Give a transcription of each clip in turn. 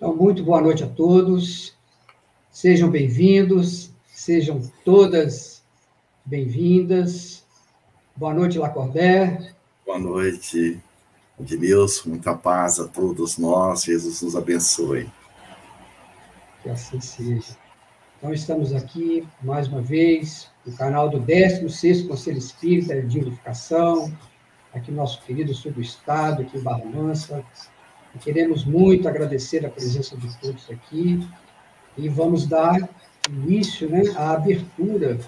Então, muito boa noite a todos. Sejam bem-vindos, sejam todas bem-vindas. Boa noite, Lacordaire. Boa noite, Edmilson. Muita paz a todos nós. Jesus nos abençoe. Que assim seja. Então, estamos aqui, mais uma vez, no canal do 16º Conselho Espírita de Unificação, aqui nosso querido sul do estado, aqui em Barra Mansa, queremos muito agradecer a presença de todos aqui e vamos dar início né, à abertura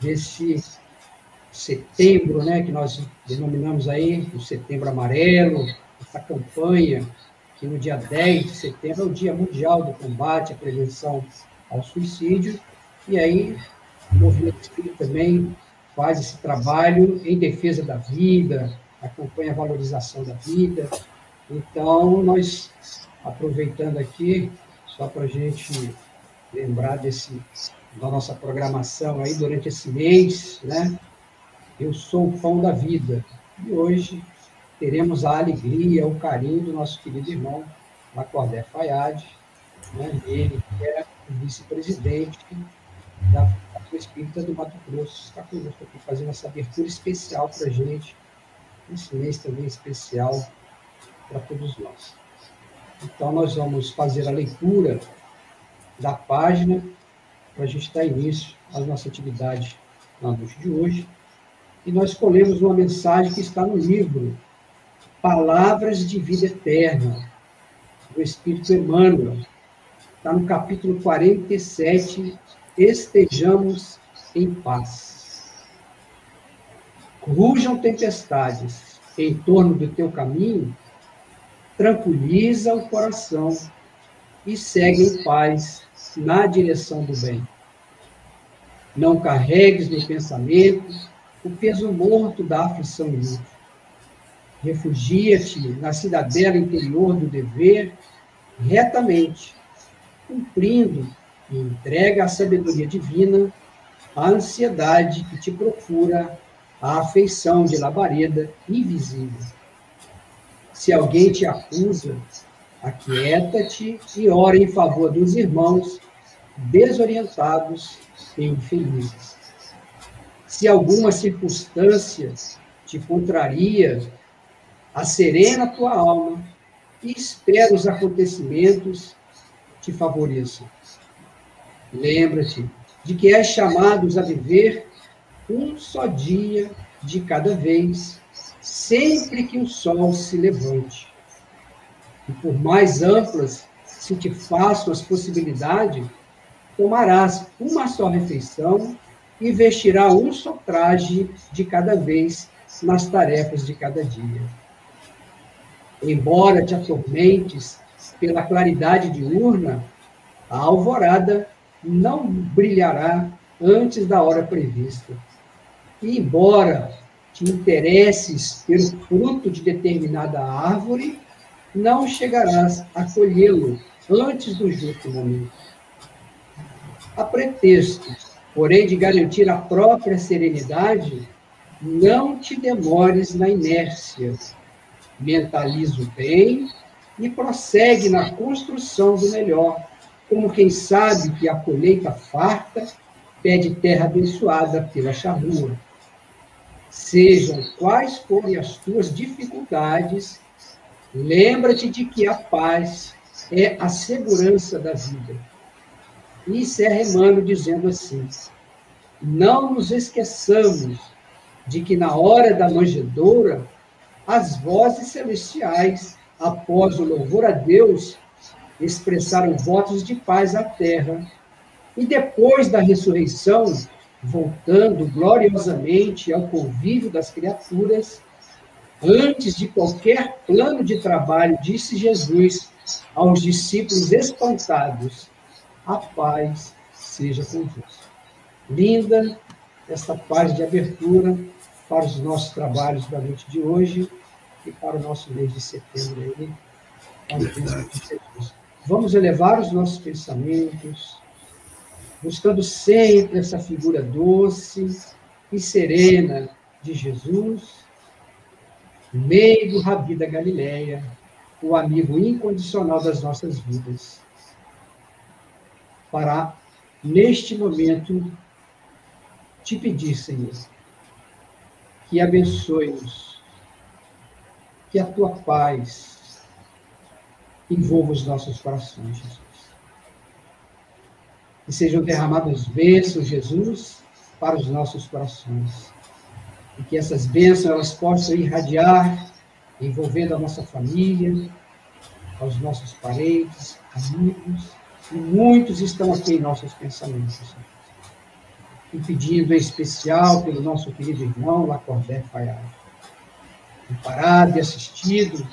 desse setembro, né, que nós denominamos aí o Setembro Amarelo, essa campanha que no dia 10 de setembro é o Dia Mundial do Combate à Prevenção ao Suicídio, e aí o Movimento Espírita também faz esse trabalho em defesa da vida, acompanha a valorização da vida, então, nós, aproveitando aqui, só para a gente lembrar desse, da nossa programação aí durante esse mês, né? Eu sou o pão da vida. E hoje teremos a alegria, o carinho do nosso querido irmão Lacordé Fayad, né? ele é vice-presidente da Federação Espírita do Mato Grosso, está conosco aqui fazendo essa abertura especial para a gente, esse mês também especial para todos nós. Então, nós vamos fazer a leitura da página para a gente dar início à nossa atividade na noite de hoje. E nós escolhemos uma mensagem que está no livro Palavras de Vida Eterna, do Espírito Emmanuel. Está no capítulo 47, Estejamos em paz. Rujam tempestades em torno do teu caminho, tranquiliza o coração e segue em paz na direção do bem. Não carregues no pensamento o peso morto da aflição inútil. Refugia-te na cidadela interior do dever, retamente, cumprindo e entrega à sabedoria divina a ansiedade que te procura a afeição de labareda invisível se alguém te acusa, aquieta-te e ora em favor dos irmãos desorientados e infelizes. Se alguma circunstância te contraria, acerena tua alma e espera os acontecimentos te favoreçam. Lembra-te de que és chamados a viver um só dia de cada vez sempre que o sol se levante. E por mais amplas se te façam as possibilidades, tomarás uma só refeição e vestirá um só traje de cada vez nas tarefas de cada dia. Embora te atormentes pela claridade diurna, a alvorada não brilhará antes da hora prevista. E embora te interesses pelo fruto de determinada árvore, não chegarás a colhê-lo antes do justo momento. A pretexto, porém, de garantir a própria serenidade, não te demores na inércia. Mentaliza o bem e prossegue na construção do melhor, como quem sabe que a colheita farta pede terra abençoada pela charrua Sejam quais forem as tuas dificuldades, lembra-te de que a paz é a segurança da vida. E encerra Emmanuel dizendo assim: Não nos esqueçamos de que na hora da manjedoura, as vozes celestiais, após o louvor a Deus, expressaram votos de paz à terra. E depois da ressurreição, voltando gloriosamente ao convívio das criaturas, antes de qualquer plano de trabalho, disse Jesus aos discípulos espantados: A paz seja convosco. Linda esta paz de abertura para os nossos trabalhos da noite de hoje e para o nosso mês de setembro. Aí, Vamos elevar os nossos pensamentos buscando sempre essa figura doce e serena de Jesus, meio do Rabi da Galileia, o amigo incondicional das nossas vidas, para, neste momento, te pedir, Senhor, que abençoe-nos, que a tua paz envolva os nossos corações, Jesus. Que sejam derramadas bênçãos, Jesus, para os nossos corações. E que essas bênçãos elas possam irradiar, envolvendo a nossa família, aos nossos parentes, amigos, e muitos estão aqui em nossos pensamentos. E pedindo em especial pelo nosso querido irmão Lacordé Fayad, amparado e assistido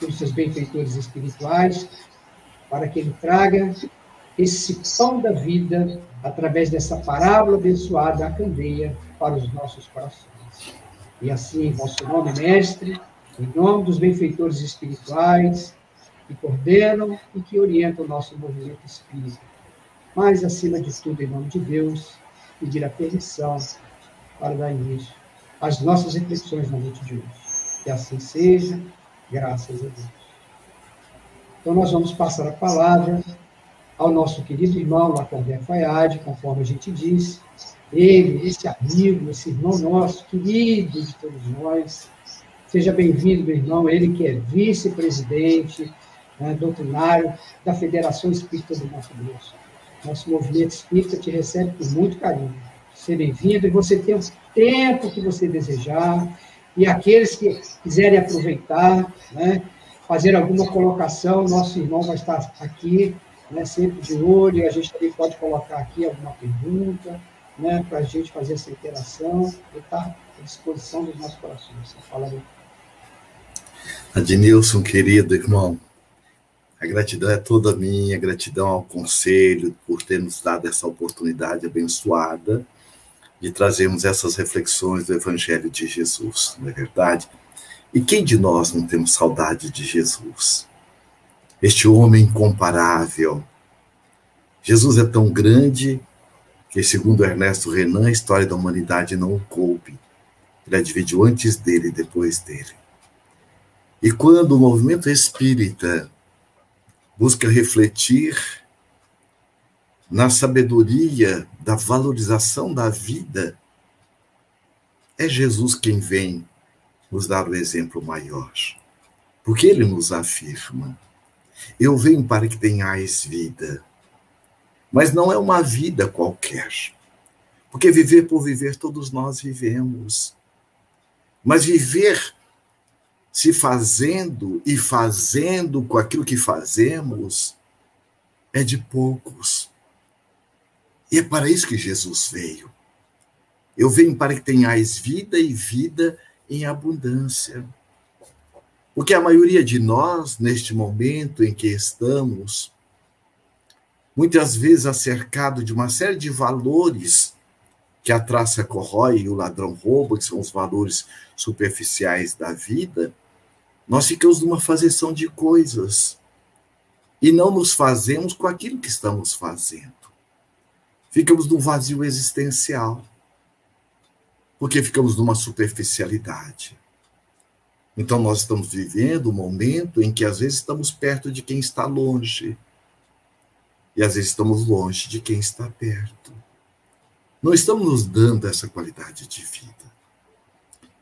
pelos seus benfeitores espirituais, para que ele traga esse pão da vida através dessa parábola abençoada, a candeia, para os nossos corações. E assim, em vosso nome, mestre, em nome dos benfeitores espirituais, que coordenam e que orientam o nosso movimento espírita, mas, acima de tudo, em nome de Deus, pedir a permissão para dar início às nossas reflexões na noite de hoje. Que assim seja, graças a Deus. Então, nós vamos passar a palavra ao nosso querido irmão Lacordaire Fayad, conforme a gente disse. Ele, esse amigo, esse irmão nosso, querido de todos nós. Seja bem-vindo, meu irmão. Ele que é vice-presidente né, doutrinário da Federação Espírita do Mato Grosso. Nosso movimento espírita te recebe com muito carinho. Seja bem-vindo e você tem o tempo que você desejar. E aqueles que quiserem aproveitar, né, fazer alguma colocação, nosso irmão vai estar aqui, né, sempre de olho, a gente também pode colocar aqui alguma pergunta, né, para a gente fazer essa interação, e está à disposição dos nossos corações. Fala aí. Adnilson, querido irmão, a gratidão é toda minha, gratidão ao Conselho por ter nos dado essa oportunidade abençoada de trazermos essas reflexões do Evangelho de Jesus, não é verdade? E quem de nós não temos saudade de Jesus? Este homem incomparável. Jesus é tão grande que, segundo Ernesto Renan, a história da humanidade não o coube. Ele a dividiu antes dele e depois dele. E quando o movimento espírita busca refletir na sabedoria da valorização da vida, é Jesus quem vem nos dar o exemplo maior. Porque ele nos afirma: Eu venho para que tenhais vida. Mas não é uma vida qualquer. Porque viver por viver, todos nós vivemos. Mas viver se fazendo e fazendo com aquilo que fazemos é de poucos. E é para isso que Jesus veio. Eu venho para que tenhais vida e vida em abundância. Porque a maioria de nós, neste momento em que estamos, muitas vezes acercado de uma série de valores que a traça corrói e o ladrão rouba, que são os valores superficiais da vida, nós ficamos numa fazeção de coisas e não nos fazemos com aquilo que estamos fazendo. Ficamos num vazio existencial, porque ficamos numa superficialidade. Então, nós estamos vivendo um momento em que às vezes estamos perto de quem está longe, e às vezes estamos longe de quem está perto. Não estamos nos dando essa qualidade de vida.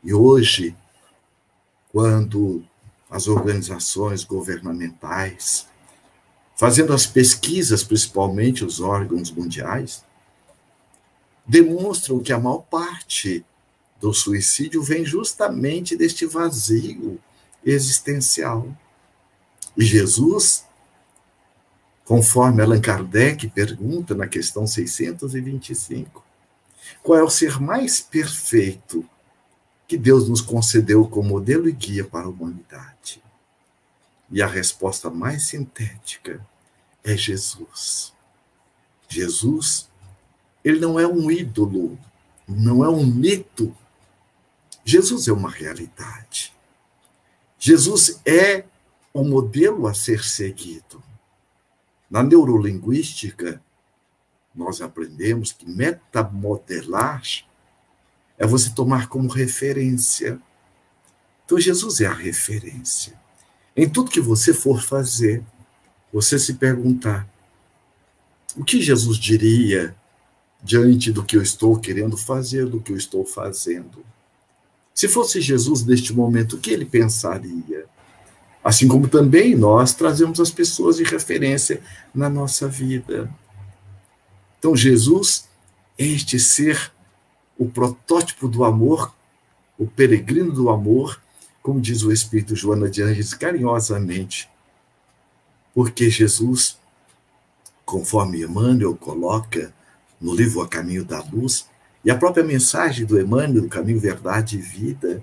E hoje, quando as organizações governamentais, fazendo as pesquisas, principalmente os órgãos mundiais, demonstram que a maior parte do suicídio vem justamente deste vazio existencial. E Jesus, conforme Allan Kardec pergunta na questão 625, qual é o ser mais perfeito que Deus nos concedeu como modelo e guia para a humanidade? E a resposta mais sintética é Jesus. Jesus, ele não é um ídolo, não é um mito. Jesus é uma realidade. Jesus é o modelo a ser seguido. Na neurolinguística, nós aprendemos que metamodelar é você tomar como referência. Então, Jesus é a referência. Em tudo que você for fazer, você se perguntar: o que Jesus diria diante do que eu estou querendo fazer, do que eu estou fazendo? Se fosse Jesus neste momento, o que ele pensaria? Assim como também nós trazemos as pessoas de referência na nossa vida. Então, Jesus é este ser, o protótipo do amor, o peregrino do amor, como diz o Espírito Joana de Anjos carinhosamente, porque Jesus, conforme Emmanuel coloca no livro A Caminho da Luz, e a própria mensagem do Emmanuel, do Caminho, Verdade e Vida,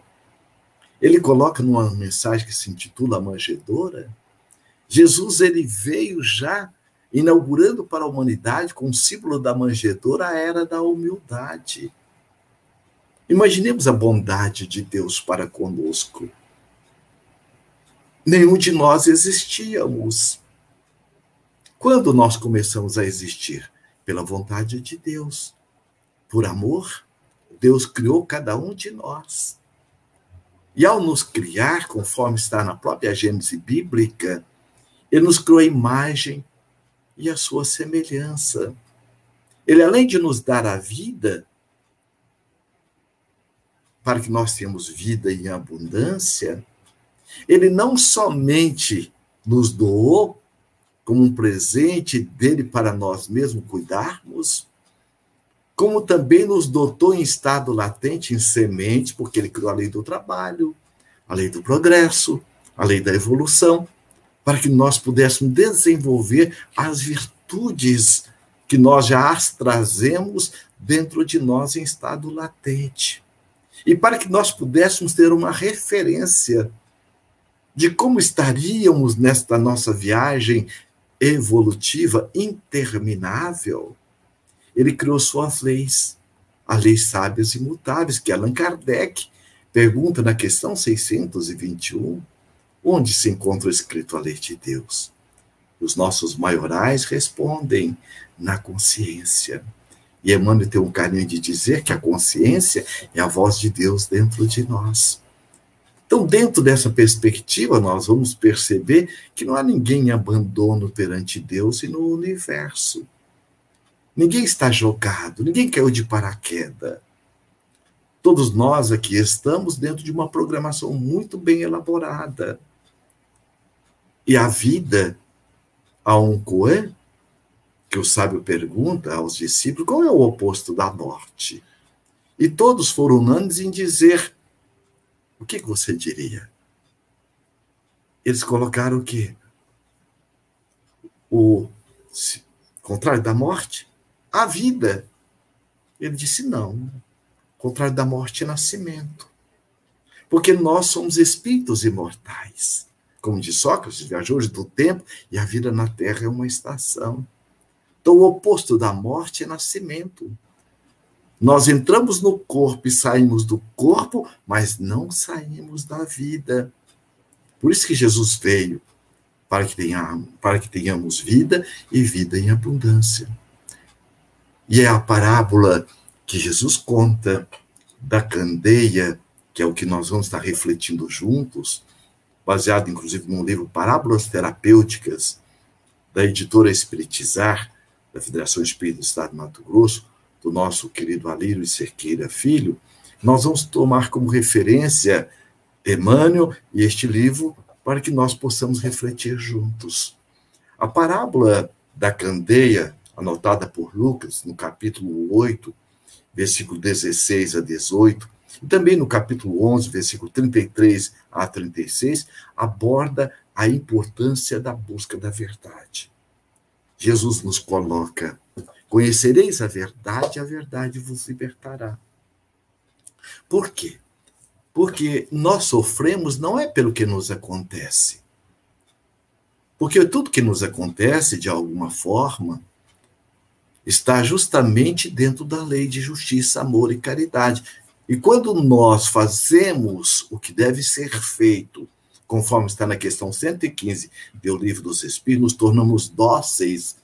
ele coloca numa mensagem que se intitula Manjedora, Jesus ele veio já inaugurando para a humanidade, com o símbolo da manjedora, a era da humildade. Imaginemos a bondade de Deus para conosco. Nenhum de nós existíamos. Quando nós começamos a existir? Pela vontade de Deus. Por amor, Deus criou cada um de nós. E ao nos criar, conforme está na própria Gênese bíblica, Ele nos criou a imagem e a sua semelhança. Ele, além de nos dar a vida, para que nós tenhamos vida em abundância, ele não somente nos doou como um presente dele para nós mesmos cuidarmos, como também nos dotou em estado latente, em semente, porque ele criou a lei do trabalho, a lei do progresso, a lei da evolução, para que nós pudéssemos desenvolver as virtudes que nós já as trazemos dentro de nós em estado latente. E para que nós pudéssemos ter uma referência de como estaríamos nesta nossa viagem evolutiva interminável, ele criou suas leis, as leis sábias e mutáveis, que Allan Kardec pergunta na questão 621, onde se encontra escrito a lei de Deus? Os nossos maiorais respondem na consciência. E Emmanuel tem um carinho de dizer que a consciência é a voz de Deus dentro de nós. Então, dentro dessa perspectiva, nós vamos perceber que não há ninguém em abandono perante Deus e no universo. Ninguém está jogado, ninguém caiu de paraquedas. Todos nós aqui estamos dentro de uma programação muito bem elaborada. E a vida a um coelho que o sábio pergunta aos discípulos qual é o oposto da morte. E todos foram unânimes em dizer: o que você diria? Eles colocaram o quê? O contrário da morte? A vida. Ele disse: não. O contrário da morte é nascimento. Porque nós somos espíritos imortais. Como diz Sócrates, viajou do tempo e a vida na Terra é uma estação. Então, o oposto da morte é nascimento. Nós entramos no corpo e saímos do corpo, mas não saímos da vida. Por isso que Jesus veio, para que, tenhamos, para que tenhamos vida e vida em abundância. E é a parábola que Jesus conta da candeia, que é o que nós vamos estar refletindo juntos, baseado inclusive num livro Parábolas Terapêuticas, da editora Espiritizar, da Federação Espírita do Estado de Mato Grosso, do nosso querido Alírio Cerqueira Filho, nós vamos tomar como referência Emmanuel e este livro para que nós possamos refletir juntos. A parábola da candeia, anotada por Lucas, no capítulo 8, versículo 16 a 18, e também no capítulo 11, versículo 33 a 36, aborda a importância da busca da verdade. Jesus nos coloca: conhecereis a verdade, a verdade vos libertará. Por quê? Porque nós sofremos não é pelo que nos acontece. Porque tudo que nos acontece, de alguma forma, está justamente dentro da lei de justiça, amor e caridade. E quando nós fazemos o que deve ser feito conforme está na questão 115 do Livro dos Espíritos, nos tornamos dóceis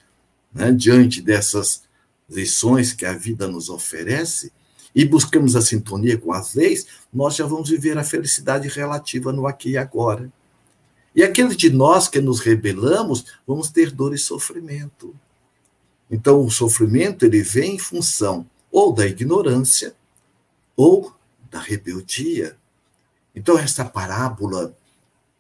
né, diante dessas lições que a vida nos oferece e buscamos a sintonia com as leis, nós já vamos viver a felicidade relativa no aqui e agora. E aqueles de nós que nos rebelamos, vamos ter dor e sofrimento. Então, o sofrimento ele vem em função ou da ignorância ou da rebeldia. Então, essa parábola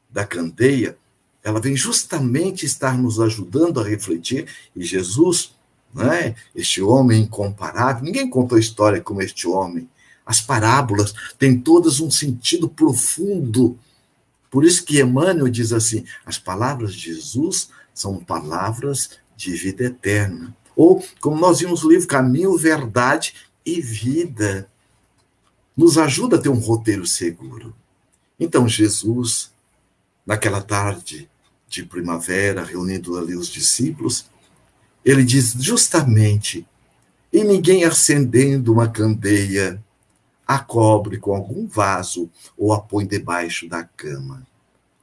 da candeia, ela vem justamente estar nos ajudando a refletir, e Jesus, né, este homem incomparável, ninguém contou história como este homem. As parábolas têm todas um sentido profundo. Por isso que Emmanuel diz assim: as palavras de Jesus são palavras de vida eterna. Ou, como nós vimos no livro Caminho, Verdade e Vida, nos ajuda a ter um roteiro seguro. Então, Jesus, naquela tarde de primavera, reunindo ali os discípulos, ele diz justamente: e ninguém acendendo uma candeia a cobre com algum vaso ou a põe debaixo da cama,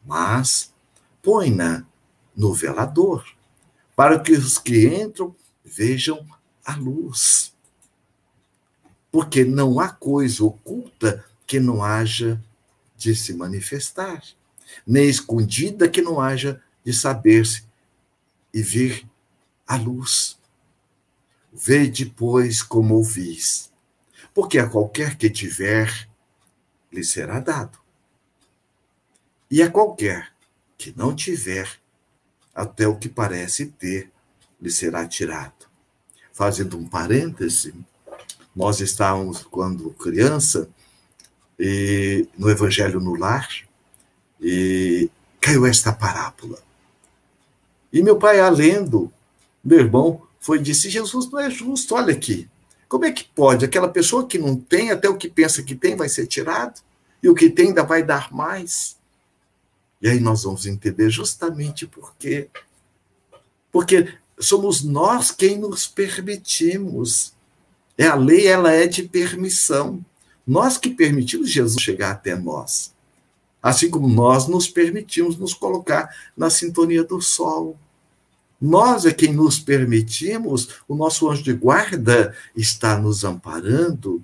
mas põe-na no velador, para que os que entram vejam a luz. Porque não há coisa oculta que não haja de se manifestar, nem escondida que não haja de saber-se e vir a luz. Vede, pois, como ouvis, porque a qualquer que tiver, lhe será dado. E a qualquer que não tiver, até o que parece ter, lhe será tirado. Fazendo um parêntese, nós estávamos, quando criança, e, no Evangelho no Lar, e caiu esta parábola. E meu pai, alendo, meu irmão, foi e disse: Jesus não é justo, olha aqui. Como é que pode? Aquela pessoa que não tem, até o que pensa que tem, vai ser tirado, e o que tem ainda vai dar mais. E aí nós vamos entender justamente por quê. Porque somos nós quem nos permitimos. É a lei, ela é de permissão. Nós que permitimos Jesus chegar até nós. Assim como nós nos permitimos nos colocar na sintonia do sol. Nós é quem nos permitimos, o nosso anjo de guarda está nos amparando.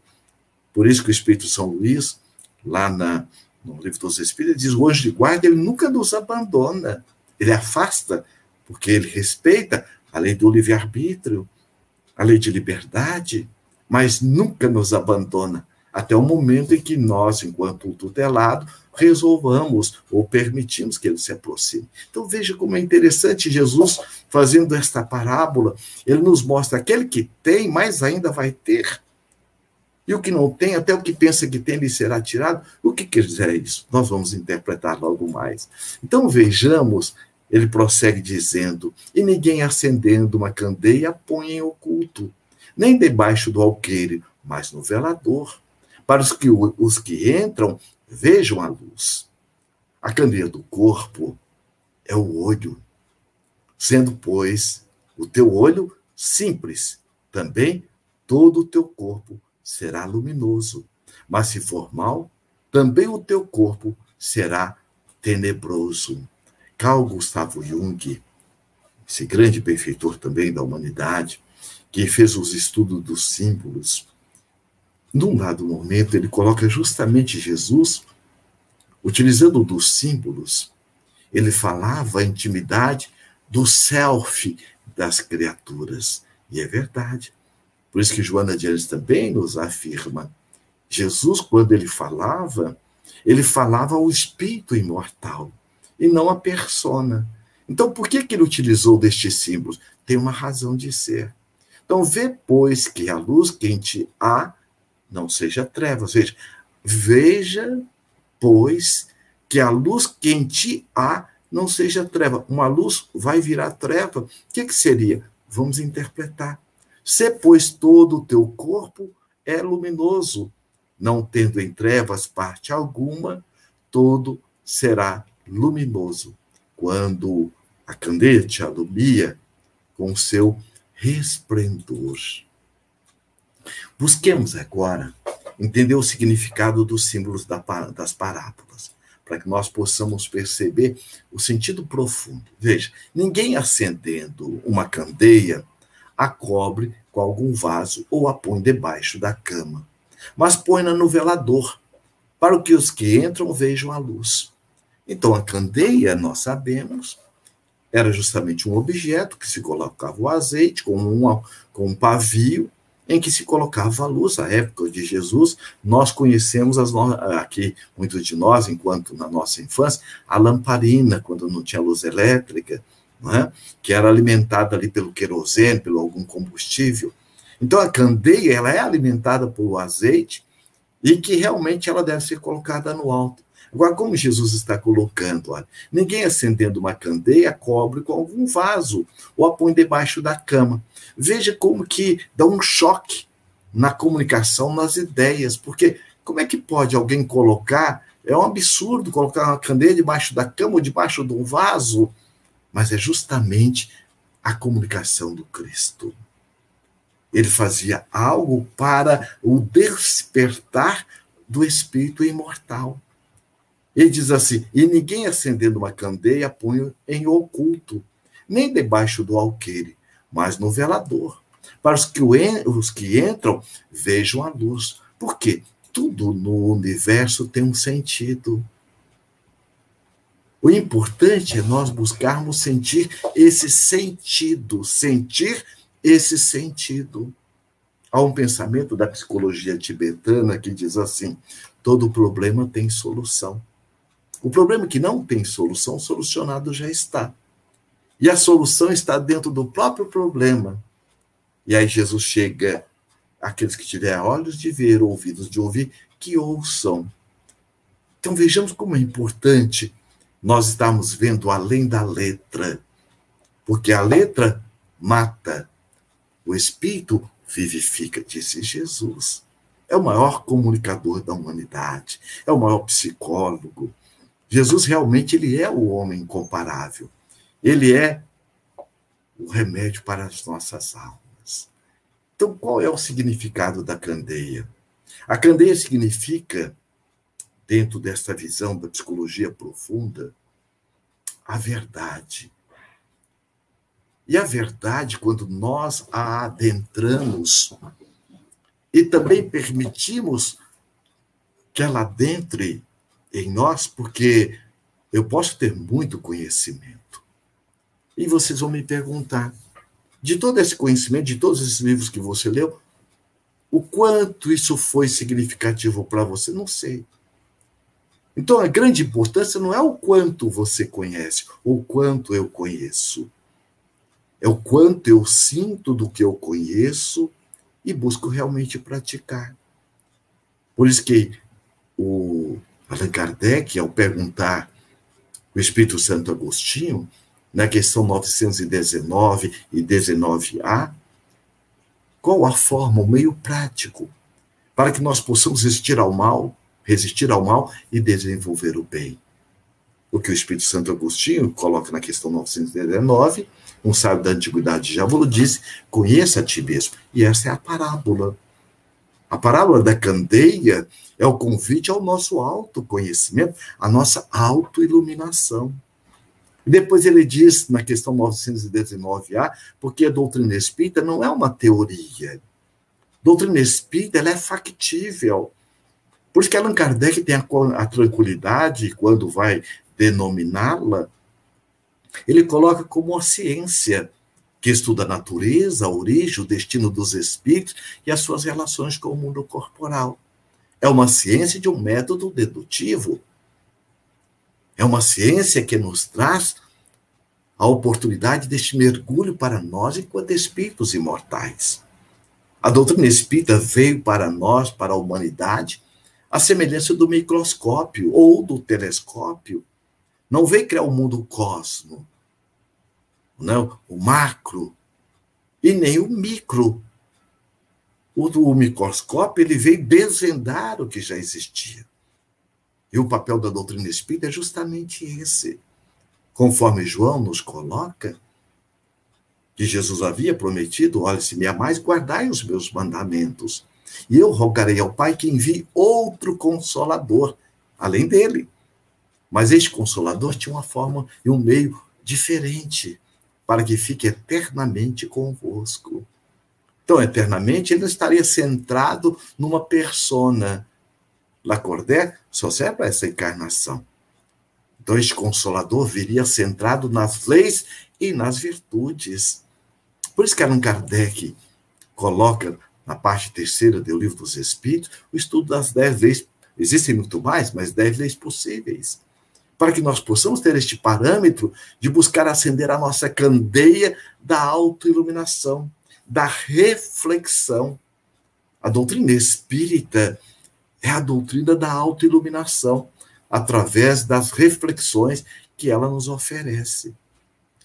Por isso que o Espírito São Luís, lá na, no Livro dos Espíritos, diz: o anjo de guarda ele nunca nos abandona, ele afasta, porque ele respeita a lei do livre-arbítrio, a lei de liberdade, mas nunca nos abandona, até o momento em que nós, enquanto tutelado, resolvamos ou permitimos que ele se aproxime. Então veja como é interessante Jesus fazendo esta parábola, ele nos mostra aquele que tem, mais ainda vai ter. E o que não tem, até o que pensa que tem, lhe será tirado. O que quer dizer isso? Nós vamos interpretar logo mais. Então vejamos ele prossegue dizendo: E ninguém acendendo uma candeia põe em oculto, nem debaixo do alqueire, mas no velador, para os que, os que entram vejam a luz. A candeia do corpo é o olho, sendo, pois, o teu olho simples, também todo o teu corpo será luminoso. Mas se for mal, também o teu corpo será tenebroso. Carl Gustavo Jung, esse grande benfeitor também da humanidade, que fez os estudos dos símbolos, num dado momento ele coloca justamente Jesus, utilizando dos símbolos, ele falava a intimidade do self das criaturas. E é verdade. Por isso que Joana de Anjos também nos afirma. Jesus, quando ele falava, ele falava ao espírito imortal e não a persona. Então, por que, que ele utilizou destes símbolos? Tem uma razão de ser. Então, vê, pois, que a luz quente há não seja trevas. Veja, veja, pois, que a luz quente há não seja treva. Uma luz vai virar treva. O que, que seria? Vamos interpretar. Se, pois, todo o teu corpo é luminoso, não tendo em trevas parte alguma, todo será luminoso, quando a candeia alumia com seu resplendor. Busquemos agora entender o significado dos símbolos das parábolas, para que nós possamos perceber o sentido profundo. Veja, ninguém acendendo uma candeia a cobre com algum vaso ou a põe debaixo da cama, mas põe-na no velador, para que os que entram vejam a luz. Então, a candeia, nós sabemos, era justamente um objeto que se colocava o azeite com, uma, com um pavio em que se colocava a luz. A época de Jesus, nós conhecemos as aqui, muitos de nós, enquanto na nossa infância, a lamparina, quando não tinha luz elétrica, é? que era alimentada ali pelo querosene, pelo algum combustível. Então a candeia ela é alimentada pelo azeite e que realmente ela deve ser colocada no alto. Agora, como Jesus está colocando, olha, ninguém acendendo uma candeia cobre com algum vaso ou a põe debaixo da cama. Veja como que dá um choque na comunicação, nas ideias, porque como é que pode alguém colocar? É um absurdo colocar uma candeia debaixo da cama ou debaixo de um vaso, mas é justamente a comunicação do Cristo. Ele fazia algo para o despertar do espírito imortal. Ele diz assim: e ninguém acendendo uma candeia põe em oculto, nem debaixo do alqueire, mas no velador, para os que, os que entram vejam a luz. Por quê? Tudo no universo tem um sentido. O importante é nós buscarmos sentir esse sentido, sentir esse sentido. Há um pensamento da psicologia tibetana que diz assim: todo problema tem solução. O problema é que não tem solução, solucionado já está. E a solução está dentro do próprio problema. E aí Jesus chega, aqueles que tiverem olhos de ver, ouvidos de ouvir, que ouçam. Então vejamos como é importante nós estarmos vendo além da letra. Porque a letra mata, o espírito vivifica, disse Jesus. É o maior comunicador da humanidade, é o maior psicólogo, Jesus realmente ele é o homem incomparável. Ele é o remédio para as nossas almas. Então, qual é o significado da candeia? A candeia significa, dentro desta visão da psicologia profunda, a verdade. E a verdade, quando nós a adentramos e também permitimos que ela adentre em nós, porque eu posso ter muito conhecimento. E vocês vão me perguntar, de todo esse conhecimento, de todos esses livros que você leu, o quanto isso foi significativo para você? Não sei. Então, a grande importância não é o quanto você conhece, ou o quanto eu conheço. É o quanto eu sinto do que eu conheço e busco realmente praticar. Por isso que o Allan Kardec, ao perguntar o Espírito Santo Agostinho, na questão 919 e 19a, qual a forma, o meio prático, para que nós possamos resistir ao mal, resistir ao mal e desenvolver o bem. O que o Espírito Santo Agostinho coloca na questão 919, um sábio da antiguidade já disse, conheça a ti mesmo. E essa é a parábola. A parábola da candeia é o convite ao nosso autoconhecimento, à nossa autoiluminação. Depois ele diz, na questão 919A, porque a doutrina espírita não é uma teoria. Doutrina espírita ela é factível. Por isso que Allan Kardec tem a, a tranquilidade, quando vai denominá-la, ele coloca como a ciência que estuda a natureza, a origem, o destino dos espíritos e as suas relações com o mundo corporal. É uma ciência de um método dedutivo. É uma ciência que nos traz a oportunidade deste mergulho para nós enquanto espíritos imortais. A doutrina espírita veio para nós, para a humanidade, a semelhança do microscópio ou do telescópio. Não veio criar o mundo cosmo, não, o macro, e nem o micro, o, o microscópio ele veio desvendar o que já existia. E o papel da doutrina espírita é justamente esse. Conforme João nos coloca, que Jesus havia prometido: olha, se me amais, guardai os meus mandamentos. E eu rogarei ao Pai que envie outro consolador, além dele. Mas este consolador tinha uma forma e um meio diferente, para que fique eternamente convosco. Então, eternamente, ele não estaria centrado numa persona. Lacordaire só serve para essa encarnação. Então, este consolador viria centrado nas leis e nas virtudes. Por isso que Allan Kardec coloca na parte terceira do Livro dos Espíritos o estudo das dez leis. Existem muito mais, mas dez leis possíveis. Para que nós possamos ter este parâmetro de buscar acender a nossa candeia da autoiluminação, da reflexão. A doutrina espírita é a doutrina da autoiluminação, através das reflexões que ela nos oferece.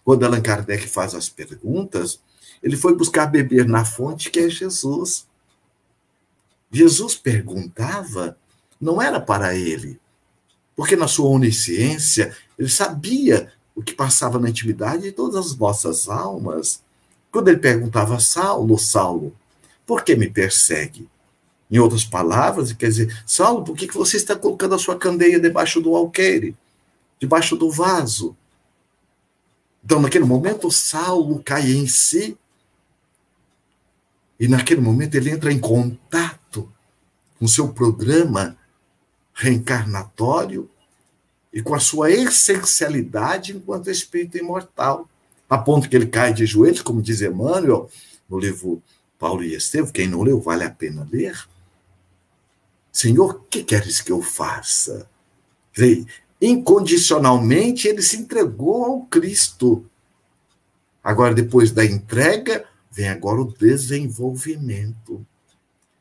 Quando Allan Kardec faz as perguntas, ele foi buscar beber na fonte que é Jesus. Jesus perguntava, não era para ele, porque na sua onisciência ele sabia o que passava na intimidade de todas as nossas almas. Quando ele perguntava, Saulo, Saulo, por que me persegue? Em outras palavras, quer dizer, Saulo, por que você está colocando a sua candeia debaixo do alqueire, debaixo do vaso? Então, naquele momento, Saulo cai em si e naquele momento ele entra em contato com seu programa reencarnatório e com a sua essencialidade enquanto espírito imortal, a ponto que ele cai de joelhos, como diz Emmanuel no livro Paulo e Estevão, quem não leu vale a pena ler. Senhor, que queres que eu faça? Incondicionalmente ele se entregou ao Cristo. Agora, depois da entrega, Vem agora o desenvolvimento,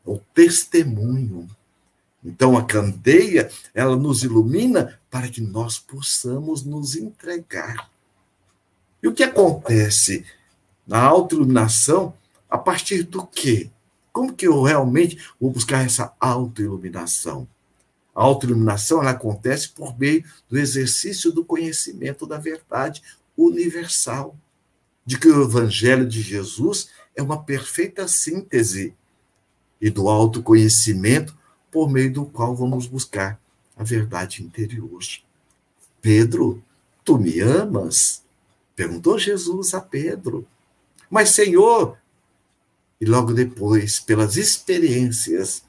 o testemunho. Então a candeia, ela nos ilumina para que nós possamos nos entregar. E o que acontece na autoiluminação a partir do quê? Como que eu realmente vou buscar essa autoiluminação? A autoiluminação ela acontece por meio do exercício do conhecimento da verdade universal de que o Evangelho de Jesus é uma perfeita síntese e do autoconhecimento por meio do qual vamos buscar a verdade interior. Pedro, tu me amas? Perguntou Jesus a Pedro. Mas, Senhor, e logo depois, pelas experiências,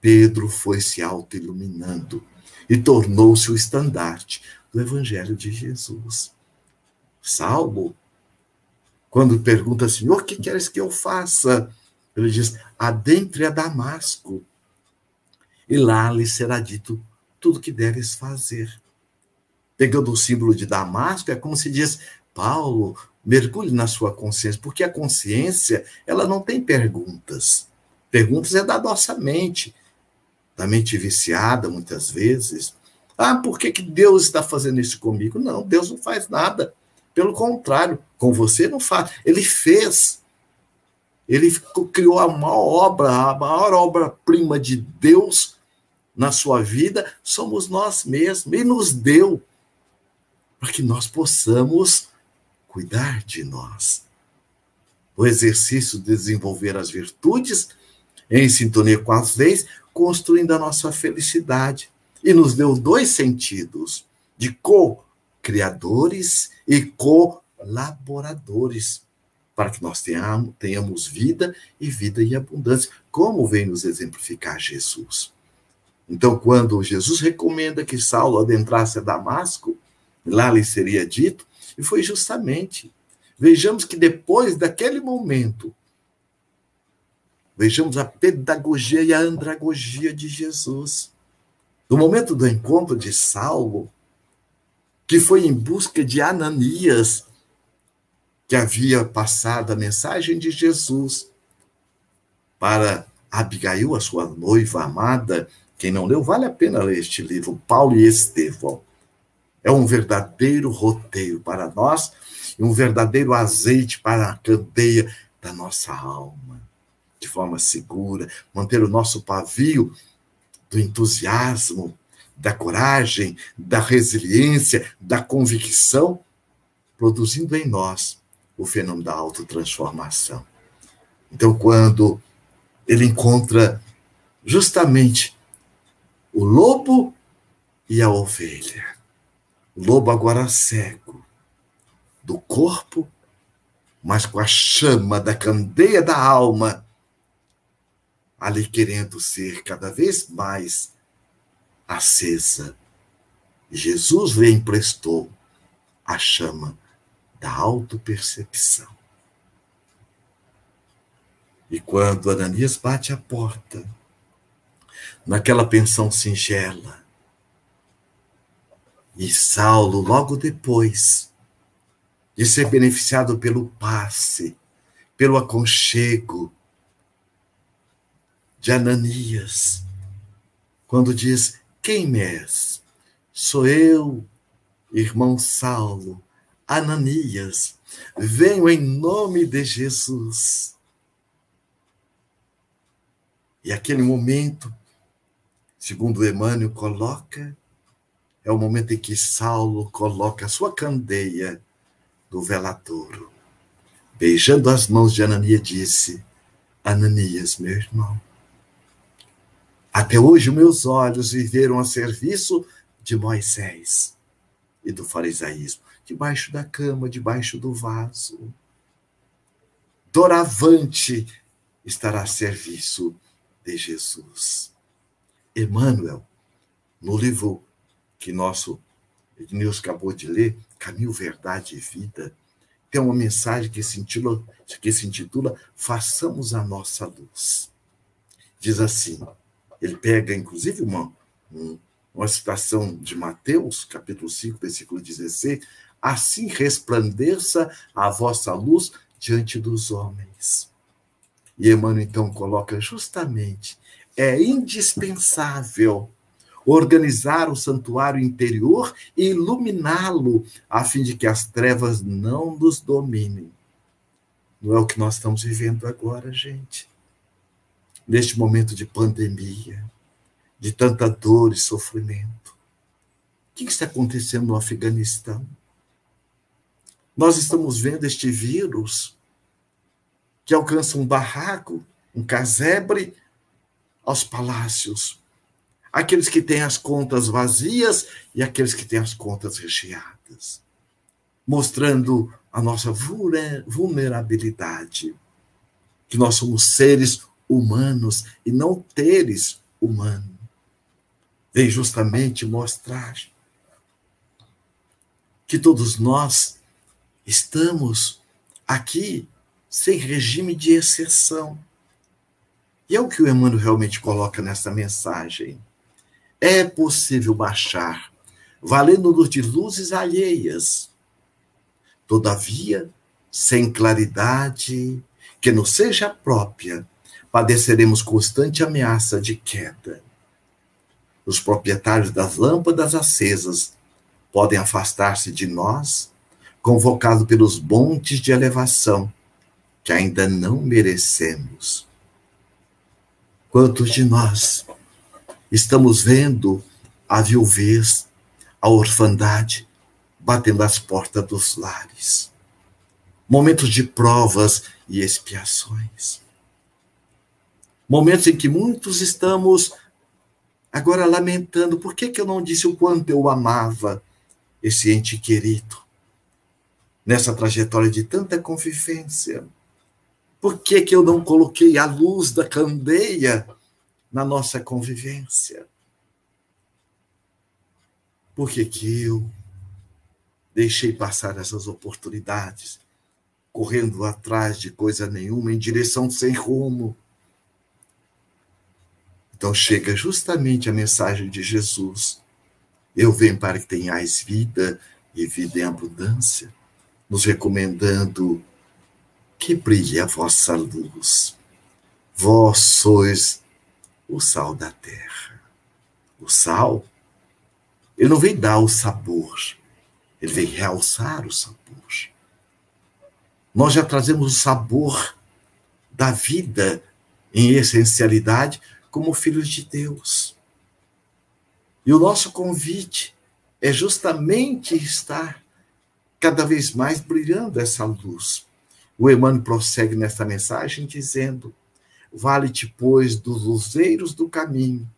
Pedro foi se autoiluminando e tornou-se o estandarte do Evangelho de Jesus. Salmo quando pergunta, Senhor, o que queres que eu faça? Ele diz, adentre a Damasco, e lá lhe será dito tudo que deves fazer. Pegando o símbolo de Damasco, é como se diz, Paulo, mergulhe na sua consciência, porque a consciência, ela não tem perguntas. Perguntas é da nossa mente, da mente viciada, muitas vezes. Ah, por que, que Deus está fazendo isso comigo? Não, Deus não faz nada. Pelo contrário, com você não faz. Ele fez. Ele criou a maior obra, a maior obra-prima de Deus na sua vida, somos nós mesmos. E nos deu para que nós possamos cuidar de nós. O exercício de desenvolver as virtudes em sintonia com as leis, construindo a nossa felicidade. E nos deu dois sentidos de co criadores e colaboradores, para que nós tenhamos, tenhamos vida e vida em abundância, como vem nos exemplificar Jesus. Então, quando Jesus recomenda que Saulo adentrasse a Damasco, lá lhe seria dito, e foi justamente. Vejamos que depois daquele momento, vejamos a pedagogia e a andragogia de Jesus. No momento do encontro de Saulo que foi em busca de Ananias, que havia passado a mensagem de Jesus para Abigail, a sua noiva amada. Quem não leu, vale a pena ler este livro, Paulo e Estevão. É um verdadeiro roteiro para nós e um verdadeiro azeite para a candeia da nossa alma, de forma segura, manter o nosso pavio do entusiasmo, da coragem, da resiliência, da convicção, produzindo em nós o fenômeno da autotransformação. Então, quando ele encontra justamente o lobo e a ovelha, o lobo agora cego do corpo, mas com a chama da candeia da alma, ali querendo ser cada vez mais acesa Jesus lhe emprestou a chama da autopercepção. E quando Ananias bate a porta, naquela pensão singela, e Saulo, logo depois de ser beneficiado pelo passe, pelo aconchego de Ananias, quando diz: Quem és? Sou eu, irmão Saulo, Ananias, venho em nome de Jesus. E aquele momento, segundo Emmanuel coloca, é o momento em que Saulo coloca a sua candeia no veladouro. Beijando as mãos de Ananias, disse: Ananias, meu irmão, até hoje meus olhos viveram a serviço de Moisés e do farisaísmo, debaixo da cama, debaixo do vaso. Doravante estará a serviço de Jesus. Emmanuel, no livro que nosso Ednilson acabou de ler, Caminho, Verdade e Vida, tem uma mensagem que se intitula, que se intitula Façamos a Nossa Luz. Diz assim, ele pega, inclusive, uma, uma citação de Mateus, capítulo 5, versículo 16, assim resplandeça a vossa luz diante dos homens. E Emmanuel, então, coloca justamente, é indispensável organizar o santuário interior e iluminá-lo, a fim de que as trevas não nos dominem. Não é o que nós estamos vivendo agora, gente. Neste momento de pandemia, de tanta dor e sofrimento. O que está acontecendo no Afeganistão? Nós estamos vendo este vírus que alcança um barraco, um casebre, aos palácios, aqueles que têm as contas vazias e aqueles que têm as contas recheadas, mostrando a nossa vulnerabilidade, que nós somos seres humanos e não teres humanos. Vem justamente mostrar que todos nós estamos aqui sem regime de exceção. E é o que o Emmanuel realmente coloca nessa mensagem é possível baixar, valendo-nos de luzes alheias. Todavia, sem claridade que nos seja própria, padeceremos constante ameaça de queda. Os proprietários das lâmpadas acesas podem afastar-se de nós, convocados pelos montes de elevação que ainda não merecemos. Quantos de nós Estamos vendo a viuvez, a orfandade batendo as portas dos lares. Momentos de provas e expiações. Momentos em que muitos estamos agora lamentando por que, que eu não disse o quanto eu amava esse ente querido nessa trajetória de tanta convivência. Por que, que eu não coloquei a luz da candeia na nossa convivência. Por que, que eu deixei passar essas oportunidades, correndo atrás de coisa nenhuma, em direção sem rumo? Então chega justamente a mensagem de Jesus. Eu venho para que tenhais vida e vida em abundância, nos recomendando que brilhe a vossa luz. Vós sois o sal da terra. O sal, ele não vem dar o sabor, ele vem realçar o sabor. Nós já trazemos o sabor da vida em essencialidade como filhos de Deus. E o nosso convite é justamente estar cada vez mais brilhando essa luz. O Emmanuel prossegue nessa mensagem dizendo: Vale-te, pois, dos luzeiros do caminho.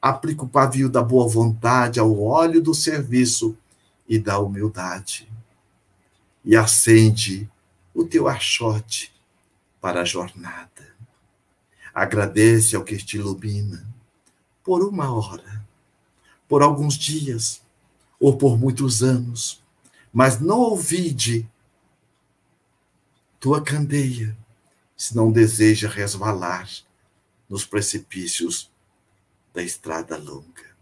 Aplica o pavio da boa vontade ao óleo do serviço e da humildade. E acende o teu achote para a jornada. Agradece ao que te ilumina por uma hora, por alguns dias, ou por muitos anos, mas não ouvide tua candeia, se não deseja resvalar nos precipícios da estrada longa.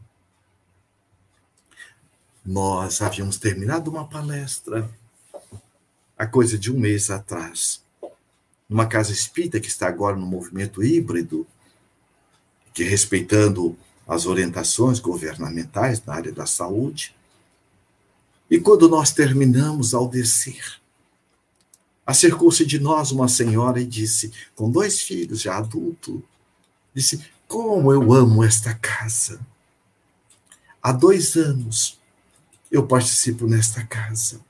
Nós havíamos terminado uma palestra há coisa de um mês atrás, numa casa espírita que está agora no movimento híbrido, que respeitando as orientações governamentais na área da saúde. E quando nós terminamos ao descer, acercou-se de nós uma senhora e disse, com dois filhos já adulto, disse: Como eu amo esta casa. Há dois anos eu participo nesta casa.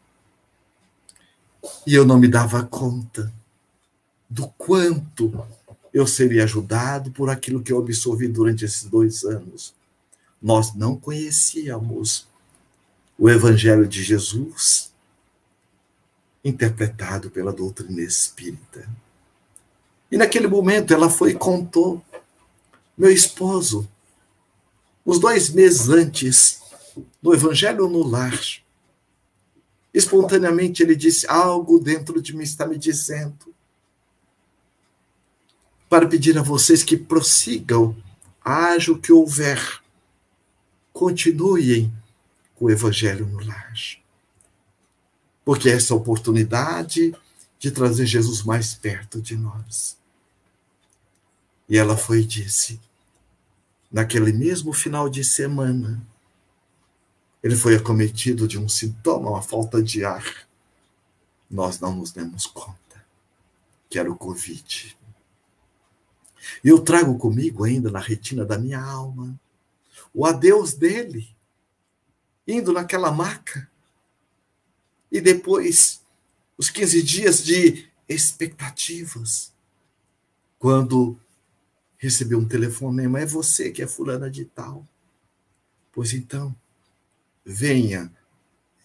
E eu não me dava conta do quanto eu seria ajudado por aquilo que eu absorvi durante esses dois anos. Nós não conhecíamos o Evangelho de Jesus interpretado pela doutrina espírita. E naquele momento ela foi e contou: meu esposo, uns dois meses antes, no Evangelho no Lar, espontaneamente ele disse: algo dentro de mim está me dizendo para pedir a vocês que prossigam, haja o que houver, continuem com o Evangelho no lar. Porque essa oportunidade de trazer Jesus mais perto de nós. E ela foi e disse, naquele mesmo final de semana, ele foi acometido de um sintoma, uma falta de ar. Nós não nos demos conta que era o Covid. E eu trago comigo ainda na retina da minha alma o adeus dele, indo naquela maca. E depois, os 15 dias de expectativas, quando recebeu um telefonema, é você que é fulana de tal. Pois então, venha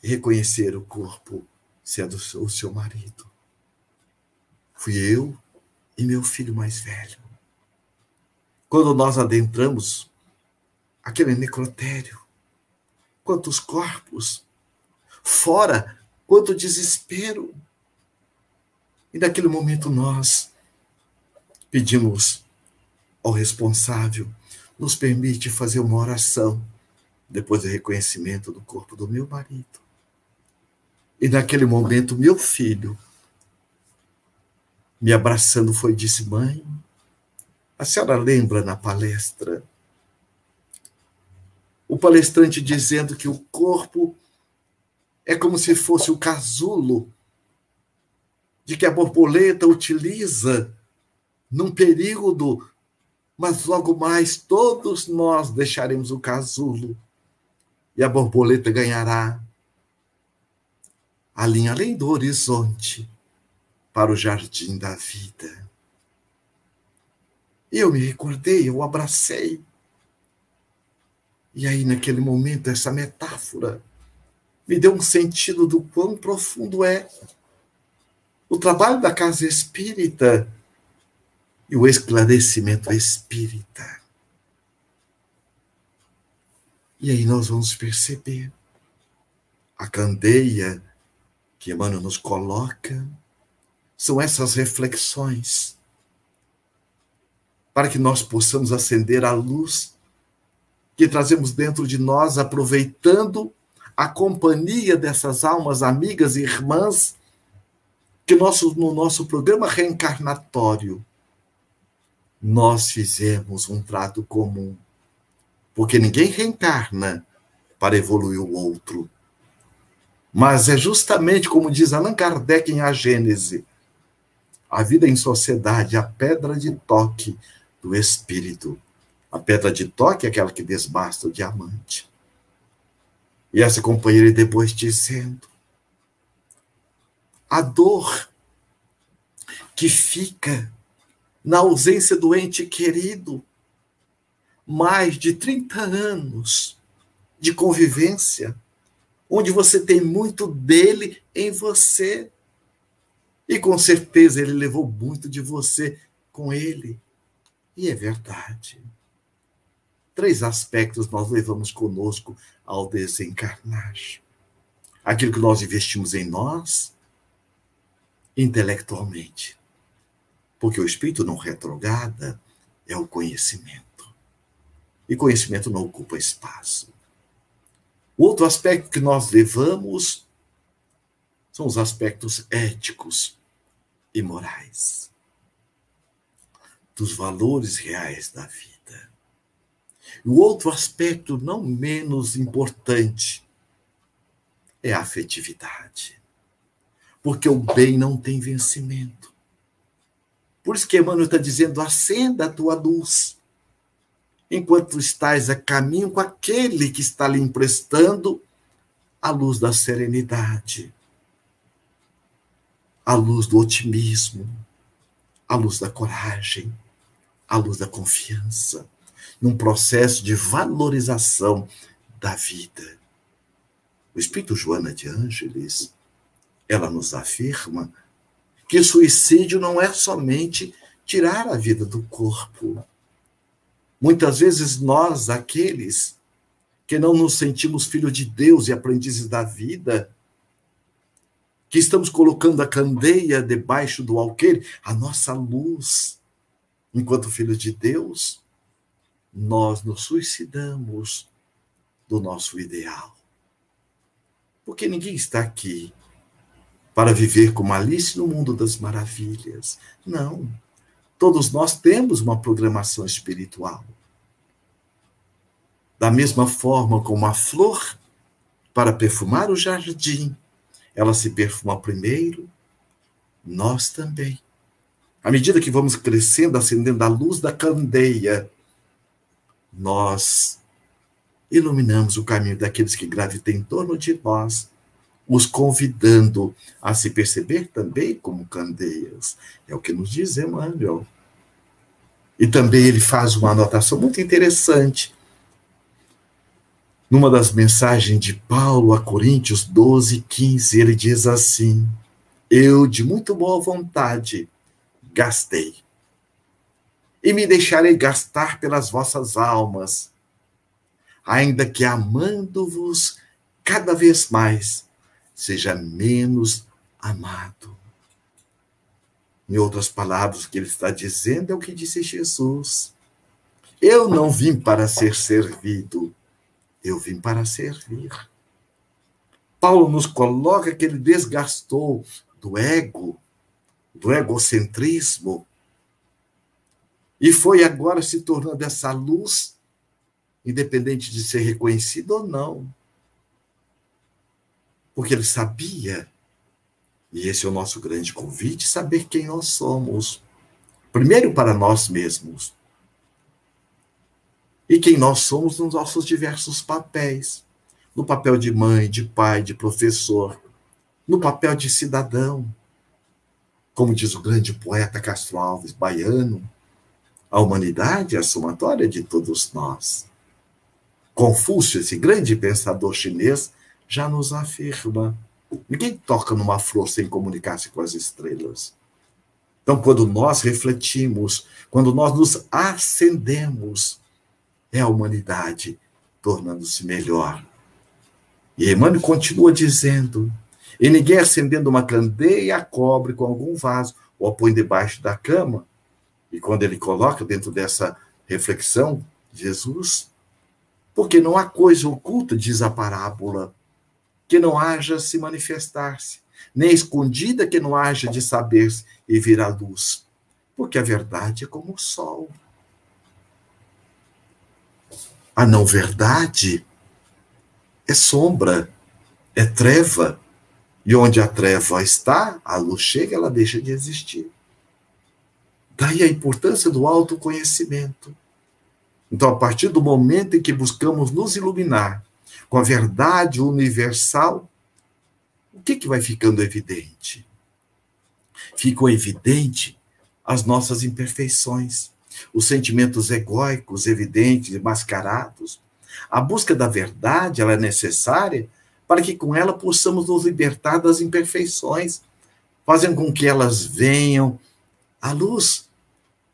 reconhecer o corpo se é do seu, o seu marido. Fui eu e meu filho mais velho quando nós adentramos aquele necrotério, quantos corpos, fora, quanto desespero. E naquele momento nós pedimos ao responsável, nos permite fazer uma oração depois do reconhecimento do corpo do meu marido. E naquele momento, meu filho, me abraçando, foi disse: Mãe, a senhora lembra na palestra o palestrante dizendo que o corpo é como se fosse o casulo de que a borboleta utiliza num período, mas logo mais todos nós deixaremos o casulo e a borboleta ganhará a linha além do horizonte para o jardim da vida. Eu me recordei, eu abracei. E aí, naquele momento, essa metáfora me deu um sentido do quão profundo é o trabalho da casa espírita e o esclarecimento espírita. E aí nós vamos perceber a candeia que Emmanuel nos coloca são essas reflexões para que nós possamos acender a luz que trazemos dentro de nós, aproveitando a companhia dessas almas amigas e irmãs que nosso, no nosso programa reencarnatório nós fizemos um trato comum. Porque ninguém reencarna para evoluir o outro. Mas é justamente como diz Allan Kardec em A Gênese: a vida em sociedade, a pedra de toque do espírito. A pedra de toque é aquela que desbasta o diamante. E essa companheira depois dizendo: a dor que fica na ausência do ente querido, mais de 30 anos de convivência, onde você tem muito dele em você. E com certeza ele levou muito de você com ele. E é verdade. Três aspectos nós levamos conosco ao desencarnar. Aquilo que nós investimos em nós, intelectualmente. Porque o espírito não retrograda é o conhecimento. E conhecimento não ocupa espaço. Outro aspecto que nós levamos são os aspectos éticos e morais, dos valores reais da vida. O outro aspecto, não menos importante, é a afetividade. Porque o bem não tem vencimento. Por isso que Emmanuel está dizendo: acenda a tua luz, enquanto estás a caminho com aquele que está lhe emprestando a luz da serenidade, a luz do otimismo, a luz da coragem, a luz da confiança, num processo de valorização da vida. O Espírito Joana de Ângeles, ela nos afirma que suicídio não é somente tirar a vida do corpo. Muitas vezes nós, aqueles que não nos sentimos filhos de Deus e aprendizes da vida, que estamos colocando a candeia debaixo do alqueire, a nossa luz, enquanto filhos de Deus, nós nos suicidamos do nosso ideal. Porque ninguém está aqui para viver como Alice no mundo das maravilhas. Não. Todos nós temos uma programação espiritual. Da mesma forma como a flor, para perfumar o jardim, ela se perfuma primeiro, nós também. À medida que vamos crescendo, acendendo a luz da candeia, nós iluminamos o caminho daqueles que gravitam em torno de nós, os convidando a se perceber também como candeias. É o que nos diz Emmanuel. E também ele faz uma anotação muito interessante numa das mensagens de Paulo a Coríntios 12, 15, ele diz assim: Eu, de muito boa vontade, gastei, e me deixarei gastar pelas vossas almas, ainda que amando-vos cada vez mais, seja menos amado. Em outras palavras, o que ele está dizendo é o que disse Jesus. Eu não vim para ser servido, eu vim para servir. Paulo nos coloca que ele desgastou do ego, do egocentrismo, e foi agora se tornando essa luz, independente de ser reconhecido ou não. Porque ele sabia, e esse é o nosso grande convite, saber quem nós somos. Primeiro para nós mesmos, e quem nós somos nos nossos diversos papéis no papel de mãe, de pai, de professor, no papel de cidadão. Como diz o grande poeta Castro Alves, baiano, a humanidade é a somatória de todos nós. Confúcio, esse grande pensador chinês, já nos afirma: ninguém toca numa flor sem comunicar-se com as estrelas. Então, quando nós refletimos, quando nós nos acendemos é a humanidade tornando-se melhor. E Emmanuel continua dizendo: e ninguém acendendo uma candeia cobre com algum vaso ou a põe debaixo da cama. E quando ele coloca dentro dessa reflexão, Jesus, porque não há coisa oculta, diz a parábola, que não haja se manifestar-se, nem escondida que não haja de saber-se e vir à luz. Porque a verdade é como o sol. A não verdade é sombra, é treva. E onde a treva está, a luz chega, ela deixa de existir. Daí a importância do autoconhecimento. Então, a partir do momento em que buscamos nos iluminar com a verdade universal, o que, que vai ficando evidente? Ficam evidentes as nossas imperfeições os sentimentos egóicos evidentes e mascarados. A busca da verdade ela é necessária para que com ela possamos nos libertar das imperfeições, fazendo com que elas venham à luz.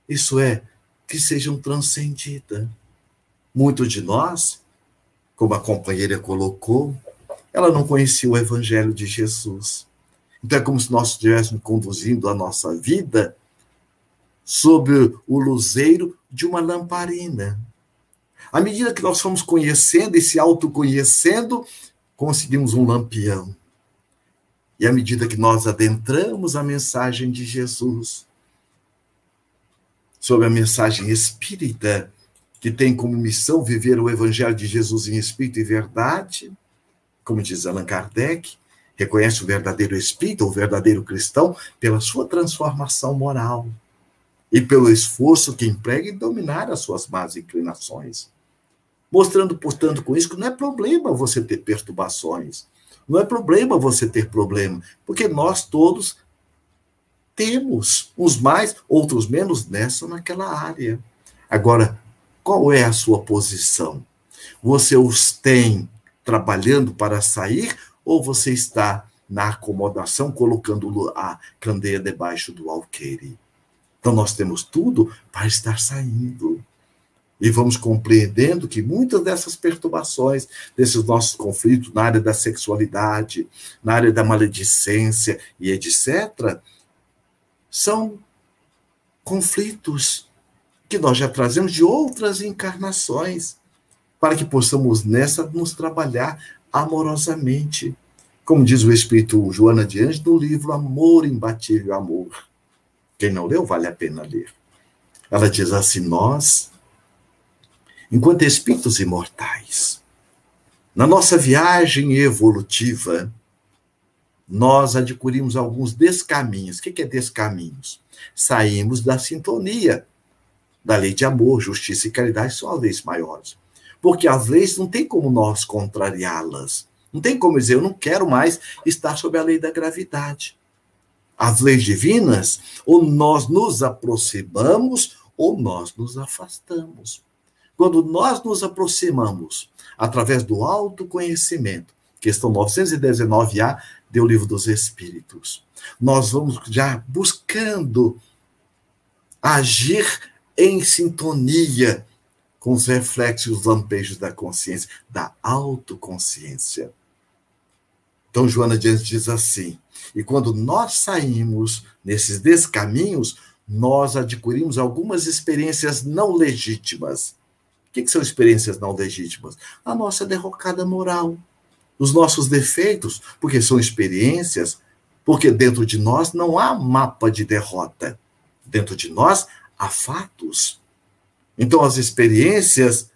Isso é, que sejam transcendidas. Muitos de nós, como a companheira colocou, ela não conhecia o Evangelho de Jesus. Então é como se nós estivéssemos conduzindo a nossa vida sob o luzeiro de uma lamparina. À medida que nós fomos conhecendo e se autoconhecendo, conseguimos um lampião. E à medida que nós adentramos a mensagem de Jesus, sobre a mensagem espírita, que tem como missão viver o evangelho de Jesus em espírito e verdade, como diz Allan Kardec, reconhece o verdadeiro espírito, o verdadeiro cristão, pela sua transformação moral e pelo esforço que emprega em dominar as suas más inclinações. Mostrando, portanto, com isso que não é problema você ter perturbações, não é problema você ter problema, porque nós todos temos, uns mais, outros menos, nessa ou naquela área. Agora, qual é a sua posição? Você os tem trabalhando para sair ou você está na acomodação colocando a candeia debaixo do alqueire? Então nós temos tudo para estar saindo. E vamos compreendendo que muitas dessas perturbações, desses nossos conflitos na área da sexualidade, na área da maledicência e etc., são conflitos que nós já trazemos de outras encarnações, para que possamos nessa nos trabalhar amorosamente. Como diz o Espírito Joana de Anjos no livro Amor Imbatível Amor. Quem não leu, vale a pena ler. Ela diz assim: Nós enquanto espíritos imortais. Na nossa viagem evolutiva, nós adquirimos alguns descaminhos. O que é descaminhos? Saímos da sintonia da lei de amor, justiça e caridade, são as leis maiores. Porque as leis não tem como nós contrariá-las. Não tem como dizer, eu não quero mais estar sob a lei da gravidade. As leis divinas, ou nós nos aproximamos, ou nós nos afastamos. Quando nós nos aproximamos através do autoconhecimento, questão 919A do Livro dos Espíritos, nós vamos já buscando agir em sintonia com os reflexos, os lampejos da consciência, da autoconsciência. Então, Joana Dias diz assim: e quando nós saímos nesses descaminhos, nós adquirimos algumas experiências não legítimas que, que são experiências não legítimas? A nossa derrocada moral, os nossos defeitos, porque são experiências, porque dentro de nós não há mapa de derrota. Dentro de nós há fatos. Então, as experiências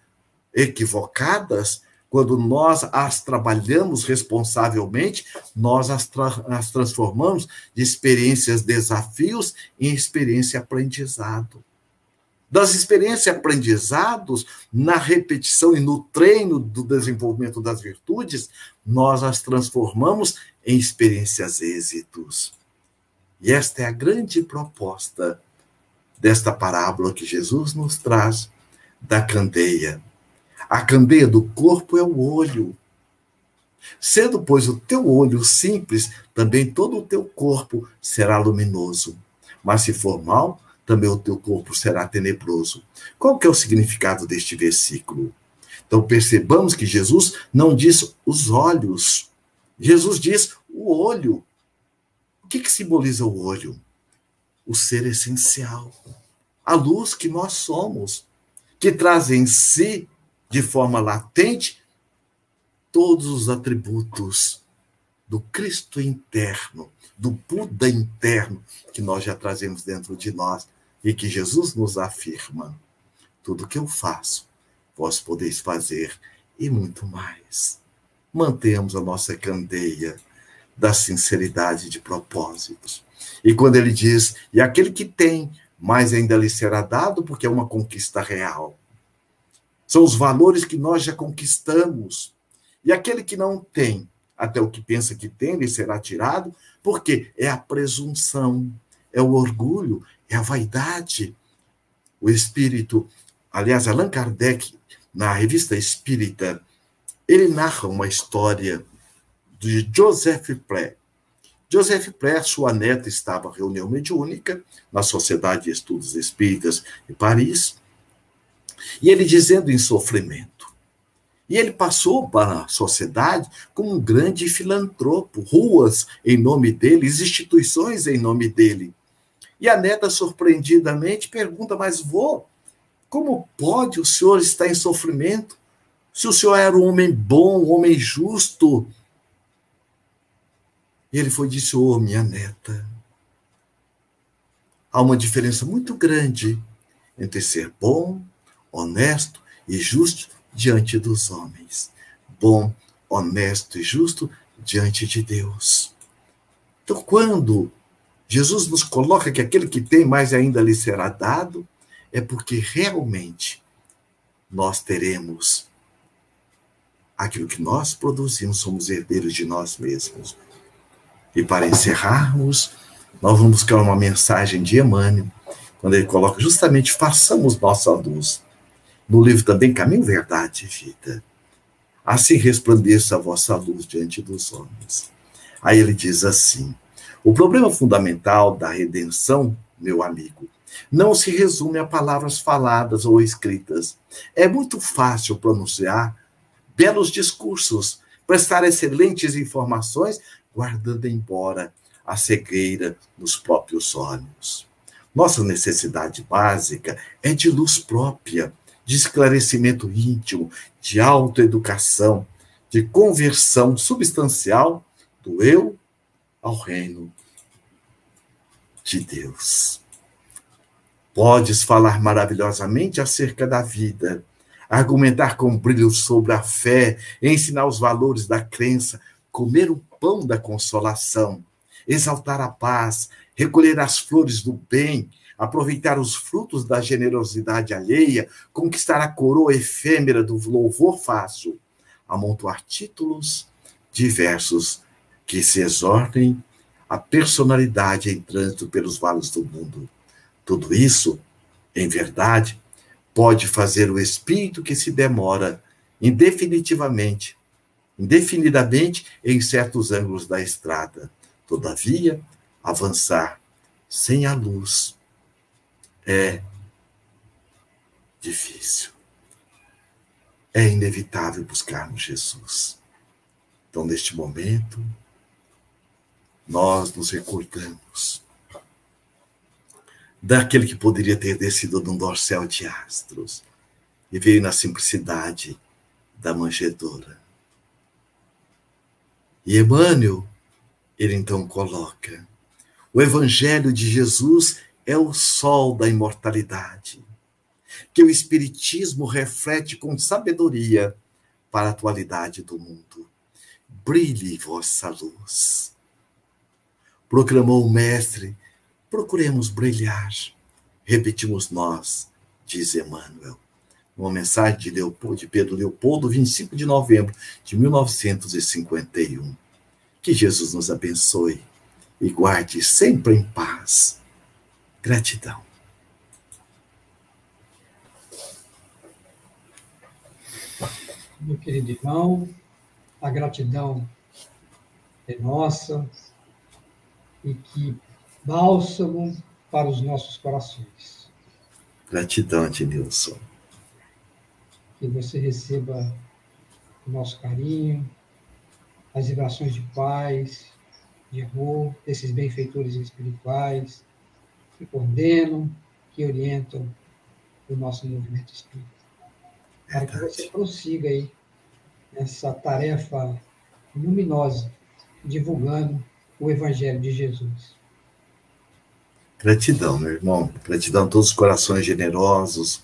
equivocadas, quando nós as trabalhamos responsavelmente, nós as, tra as transformamos de experiências desafios em experiência aprendizado das experiências e aprendizados na repetição e no treino do desenvolvimento das virtudes, nós as transformamos em experiências êxitos. E esta é a grande proposta desta parábola que Jesus nos traz da candeia. A candeia do corpo é o olho. Sendo, pois, o teu olho simples, também todo o teu corpo será luminoso. Mas se for mal, também o teu corpo será tenebroso. Qual que é o significado deste versículo? Então percebamos que Jesus não diz os olhos. Jesus diz o olho. O que, que simboliza o olho? O ser essencial. A luz que nós somos, que traz em si, de forma latente, todos os atributos do Cristo interno, do Buda interno, que nós já trazemos dentro de nós e que Jesus nos afirma: tudo que eu faço, vós podeis fazer e muito mais. Mantemos a nossa candeia da sinceridade de propósitos. E quando ele diz: e aquele que tem, mais ainda lhe será dado, porque é uma conquista real. São os valores que nós já conquistamos. E aquele que não tem, até o que pensa que tem, lhe será tirado, porque é a presunção, é o orgulho, é a vaidade. O espírito, aliás, Allan Kardec, na revista Espírita, ele narra uma história de Joseph Plé. Joseph Plé, sua neta, estava em reunião mediúnica na Sociedade de Estudos Espíritas em Paris, E ele dizendo em sofrimento. E ele passou para a sociedade como um grande filantropo, ruas em nome dele, instituições em nome dele. E a neta, surpreendidamente, pergunta: Mas vô, como pode o senhor estar em sofrimento? Se o senhor era um homem bom, um homem justo. E ele foi e disse: Ô, oh, minha neta, há uma diferença muito grande entre ser bom, honesto e justo diante dos homens. Bom, honesto e justo diante de Deus. Então, quando Jesus nos coloca que aquele que tem mais ainda lhe será dado, é porque realmente nós teremos aquilo que nós produzimos, somos herdeiros de nós mesmos. E para encerrarmos, nós vamos buscar uma mensagem de Emmanuel, quando ele coloca justamente façamos nossa luz. No livro também Caminho, Verdade e Vida. Assim resplandeça a vossa luz diante dos homens. Aí ele diz assim: o problema fundamental da redenção, meu amigo, não se resume a palavras faladas ou escritas. É muito fácil pronunciar belos discursos, prestar excelentes informações, guardando embora a cegueira nos próprios olhos. Nossa necessidade básica é de luz própria, de esclarecimento íntimo, de autoeducação, de conversão substancial do eu ao reino de Deus. Podes falar maravilhosamente acerca da vida, argumentar com brilho sobre a fé, ensinar os valores da crença, comer o pão da consolação, exaltar a paz, recolher as flores do bem, aproveitar os frutos da generosidade alheia, conquistar a coroa efêmera do louvor fácil, amontoar títulos diversos que se exortem a personalidade em trânsito pelos vales do mundo. Tudo isso, em verdade, pode fazer o espírito que se demora indefinitivamente, indefinidamente em certos ângulos da estrada. Todavia, avançar sem a luz é difícil. É inevitável buscarmos Jesus. Então, neste momento, nós nos recordamos daquele que poderia ter descido num dorsal de astros e veio na simplicidade da manjedoura. E Emmanuel, ele então coloca: o Evangelho de Jesus é o sol da imortalidade, que o Espiritismo reflete com sabedoria para a atualidade do mundo. Brilhe vossa luz. Proclamou o Mestre procuremos brilhar. Repetimos nós, diz Emmanuel. Uma mensagem de, Leopoldo, de Pedro Leopoldo, 25 de novembro de 1951. Que Jesus nos abençoe e guarde sempre em paz. Gratidão. Meu querido irmão, a gratidão é nossa e que bálsamo para os nossos corações. Gratidão, Ednilson. Que você receba o nosso carinho, as vibrações de paz, de amor, desses benfeitores espirituais que coordenam, que orientam o nosso movimento espírita. Para que você prossiga aí nessa tarefa luminosa, divulgando o Evangelho de Jesus. Gratidão, meu irmão. Gratidão a todos os corações generosos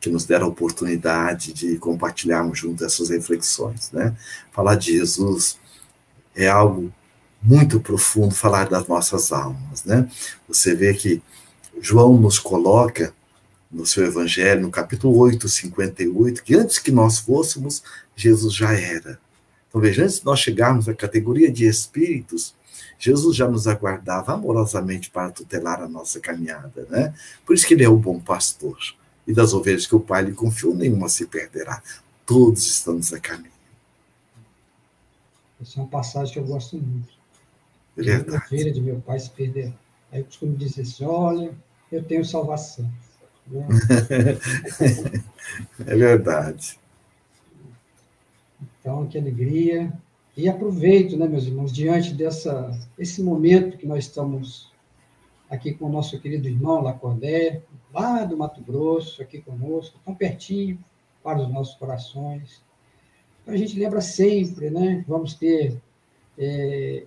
que nos deram a oportunidade de compartilharmos junto essas reflexões, né? Falar de Jesus é algo muito profundo, falar das nossas almas, né? Você vê que João nos coloca no seu evangelho, no capítulo 8, 58, que antes que nós fôssemos, Jesus já era. Então, veja, antes de nós chegarmos à categoria de espíritos, Jesus já nos aguardava amorosamente para tutelar a nossa caminhada, né? Por isso que ele é o bom pastor. E das ovelhas que o Pai lhe confiou, nenhuma se perderá. Todos estamos a caminho. Essa é uma passagem que eu gosto muito. É verdade. A ovelha de meu Pai se perderá. Aí eu costumo dizer assim, olha, eu tenho salvação. Né? é verdade. Então, que alegria. E aproveito, né, meus irmãos, diante dessa, esse momento que nós estamos aqui com o nosso querido irmão Lacordé, lá do Mato Grosso, aqui conosco, tão pertinho para os nossos corações. Então, a gente lembra sempre, né? Vamos ter é,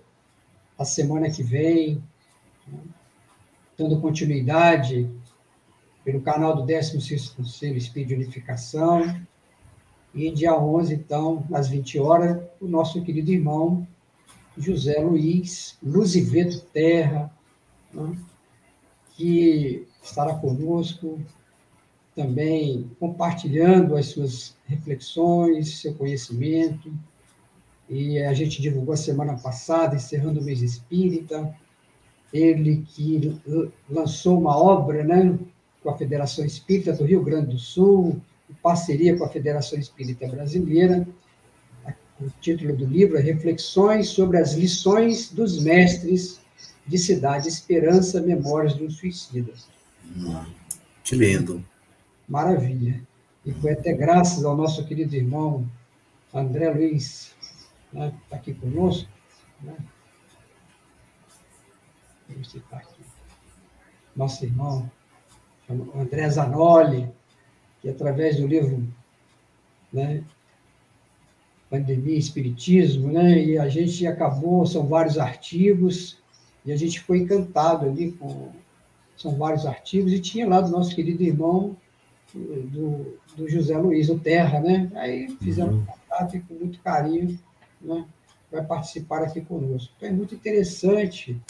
a semana que vem, né, dando continuidade pelo canal do 16º Conselho Espírito de Unificação, e dia 11, então, às 20 horas, o nosso querido irmão José Luiz Luziveto Terra, né, que estará conosco também compartilhando as suas reflexões, seu conhecimento. E a gente divulgou a semana passada, encerrando o mês espírita, ele que lançou uma obra né, com a Federação Espírita do Rio Grande do Sul, em parceria com a Federação Espírita Brasileira. O título do livro é Reflexões sobre as lições dos mestres de Cidade Esperança, Memórias de um Suicida. Que lindo. Maravilha. E foi até graças ao nosso querido irmão André Luiz, né, que está aqui conosco. Né? Nosso irmão, André Zanoli, que através do livro né, Pandemia e Espiritismo, né, e a gente acabou, são vários artigos, e a gente foi encantado ali com. São vários artigos, e tinha lá do nosso querido irmão, do, do José Luiz, o Terra, né? Aí fizemos uhum. contato e com muito carinho, né? Vai participar aqui conosco. Então é muito interessante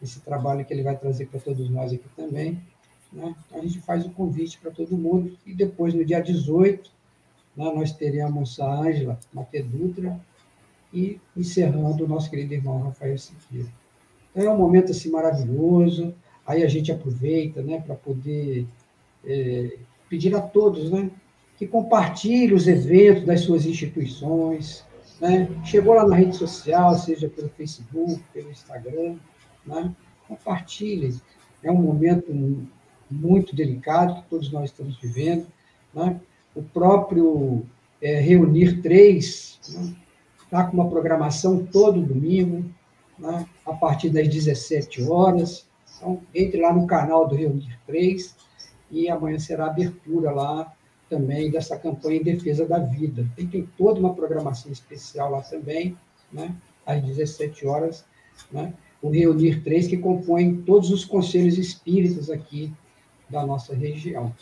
esse trabalho que ele vai trazer para todos nós aqui também. Né? Então, a gente faz o convite para todo mundo e depois, no dia 18, né, nós teremos a Ângela Mate Dutra e encerrando o nosso querido irmão Rafael Siqueira. Então, é um momento assim maravilhoso, aí a gente aproveita né, para poder é, pedir a todos né, que compartilhem os eventos das suas instituições, né? Chegou lá na rede social, seja pelo Facebook, pelo Instagram, né? compartilhem. É um momento muito delicado que todos nós estamos vivendo. Né? O próprio é, Reunir 3 está né? Tá com uma programação todo domingo, né? a partir das 17 horas. Então, entre lá no canal do Reunir 3 e amanhã será a abertura lá também dessa campanha em defesa da vida. Tem, tem toda uma programação especial lá também, né? às 17 horas, né? o Reunir 3, que compõe todos os conselhos espíritas aqui da nossa região.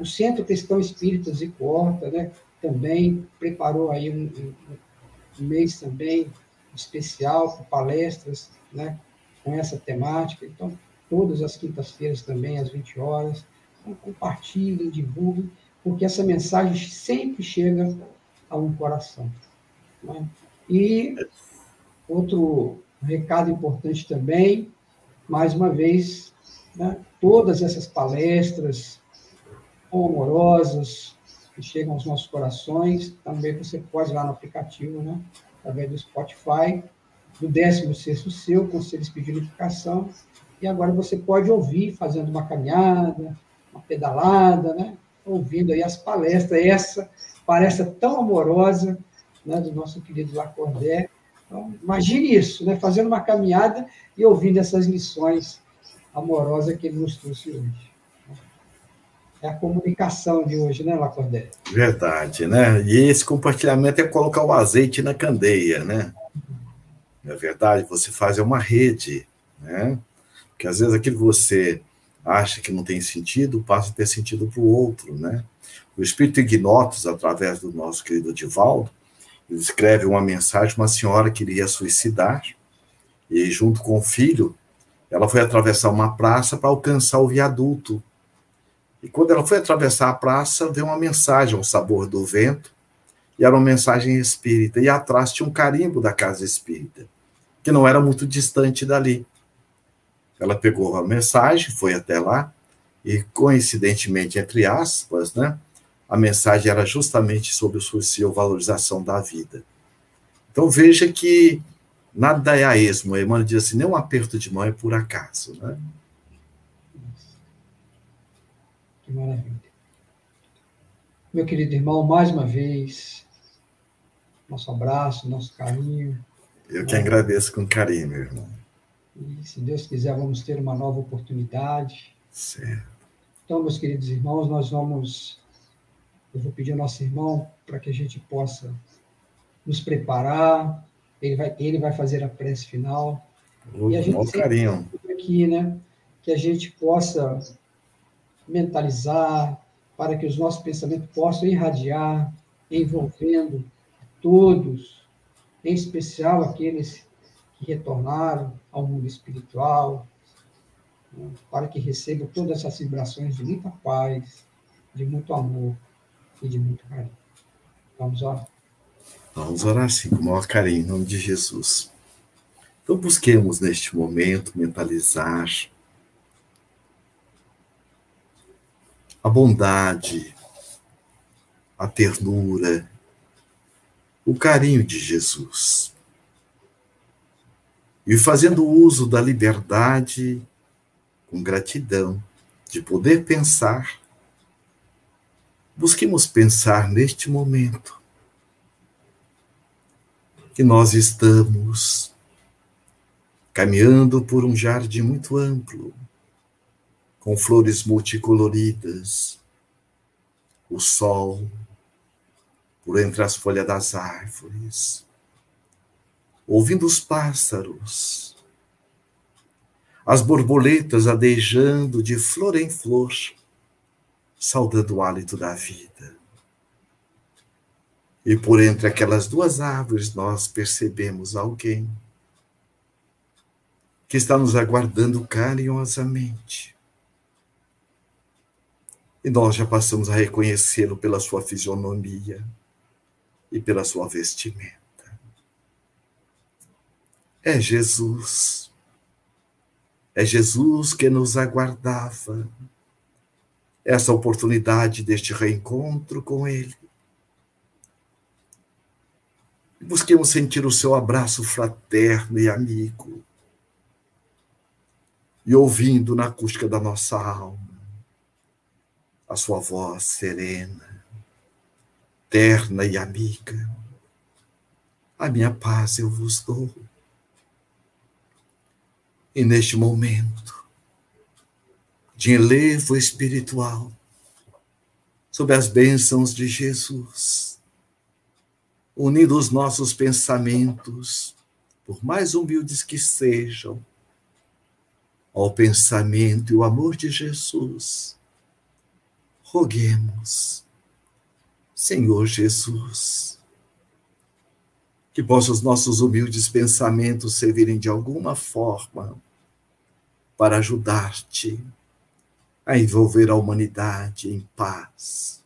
O Centro Cristão e Corta, né, também preparou aí um, um, um mês também especial com palestras, né, com essa temática. Então, todas as quintas-feiras também, às 20 horas. Então, compartilhem, divulguem, porque essa mensagem sempre chega a um coração. Né? E outro recado importante também, mais uma vez, né, todas essas palestras amorosas que chegam aos nossos corações, também você pode ir lá no aplicativo, né, através do Spotify, do 16º Seu, Conselho Espírito de Unificação, e agora você pode ouvir fazendo uma caminhada, uma pedalada, né, ouvindo aí as palestras, essa palestra tão amorosa né, do nosso querido Lacordé. Então, imagine isso, né, fazendo uma caminhada e ouvindo essas lições amorosa que ele nos trouxe hoje. É a comunicação de hoje, né, Lacordé? Verdade, né? E esse compartilhamento é colocar o azeite na candeia, né? Não é verdade? Você faz uma rede, né? Porque às vezes aquilo que você acha que não tem sentido passa a ter sentido para o outro, né? O Espírito Ignotos, através do nosso querido Divaldo, ele escreve uma mensagem, uma senhora queria suicidar, e junto com o filho, ela foi atravessar uma praça para alcançar o viaduto. E quando ela foi atravessar a praça, veio uma mensagem ao sabor do vento, e era uma mensagem espírita. E atrás tinha um carimbo da casa espírita, que não era muito distante dali. Ela pegou a mensagem, foi até lá, e coincidentemente, entre aspas, né, a mensagem era justamente sobre o suicídio, valorização da vida. Então veja que Nada é a esmo. Emmanuel diz assim: nenhum aperto de mão é por acaso. Né? Que maravilha. Meu querido irmão, mais uma vez, nosso abraço, nosso carinho. Eu que agradeço com carinho, meu irmão. E se Deus quiser, vamos ter uma nova oportunidade. Certo. Então, meus queridos irmãos, nós vamos. Eu vou pedir ao nosso irmão para que a gente possa nos preparar. Ele vai, ele vai fazer a prece final. O e a gente carinho. aqui, né? Que a gente possa mentalizar para que os nossos pensamentos possam irradiar, envolvendo todos, em especial aqueles que retornaram ao mundo espiritual, né, para que recebam todas essas vibrações de muita paz, de muito amor e de muito carinho. Vamos orar? Vamos orar sim, com maior carinho, em nome de Jesus. Então, busquemos neste momento mentalizar a bondade, a ternura, o carinho de Jesus. E fazendo uso da liberdade, com gratidão, de poder pensar, busquemos pensar neste momento que nós estamos caminhando por um jardim muito amplo, com flores multicoloridas, o sol, por entre as folhas das árvores, ouvindo os pássaros, as borboletas adejando de flor em flor, saudando o hálito da vida. E por entre aquelas duas árvores nós percebemos alguém que está nos aguardando carinhosamente. E nós já passamos a reconhecê-lo pela sua fisionomia e pela sua vestimenta. É Jesus. É Jesus que nos aguardava essa oportunidade deste reencontro com Ele. Busquemos sentir o seu abraço fraterno e amigo. E ouvindo na acústica da nossa alma a sua voz serena terna e amiga. A minha paz eu vos dou. E neste momento de elevo espiritual, sob as bênçãos de Jesus, unindo os nossos pensamentos, por mais humildes que sejam, ao pensamento e o amor de Jesus, roguemos Senhor Jesus, que possam os nossos humildes pensamentos servirem de alguma forma para ajudar-te a envolver a humanidade em paz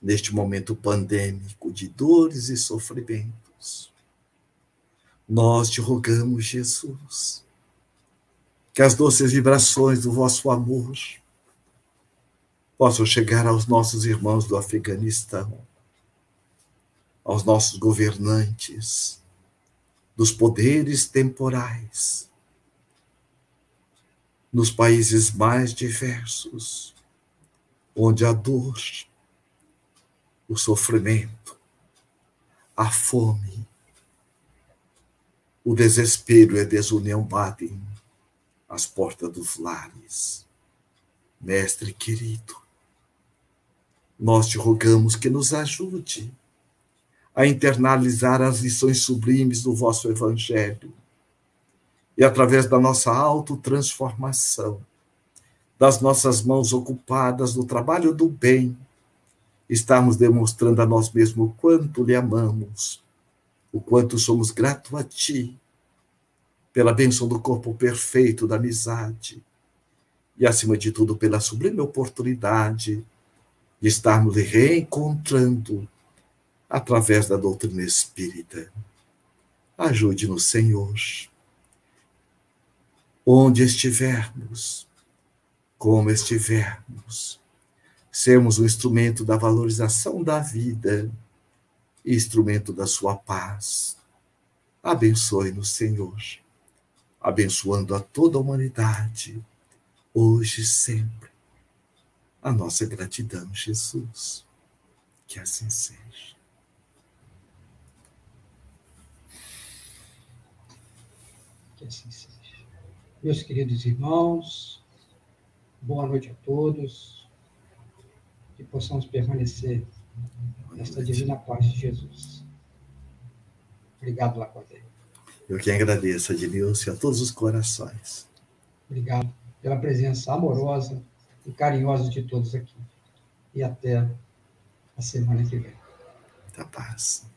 neste momento pandêmico de dores e sofrimentos. Nós te rogamos, Jesus, que as doces vibrações do vosso amor possam chegar aos nossos irmãos do Afeganistão, aos nossos governantes, dos poderes temporais, nos países mais diversos, onde a dor, o sofrimento, a fome, o desespero e a desunião batem às portas dos lares. Mestre querido, nós te rogamos que nos ajude a internalizar as lições sublimes do vosso Evangelho e, através da nossa autotransformação, das nossas mãos ocupadas no trabalho do bem, estamos demonstrando a nós mesmos o quanto lhe amamos, o quanto somos gratos a Ti, pela bênção do corpo perfeito da amizade e, acima de tudo, pela sublime oportunidade de estarmos reencontrando através da doutrina espírita. Ajude-nos, Senhor. Onde estivermos, como estivermos, sermos um instrumento da valorização da vida instrumento da sua paz. Abençoe-nos, Senhor, abençoando a toda a humanidade, hoje e sempre a nossa gratidão, Jesus. Que assim seja. Que assim seja. Meus queridos irmãos, boa noite a todos. Que possamos permanecer nesta divina paz de Jesus. Obrigado, Lacodeiro. Eu que agradeço, Adililson, e a todos os corações. Obrigado pela presença amorosa e carinhosa de todos aqui. E até a semana que vem. Muita paz.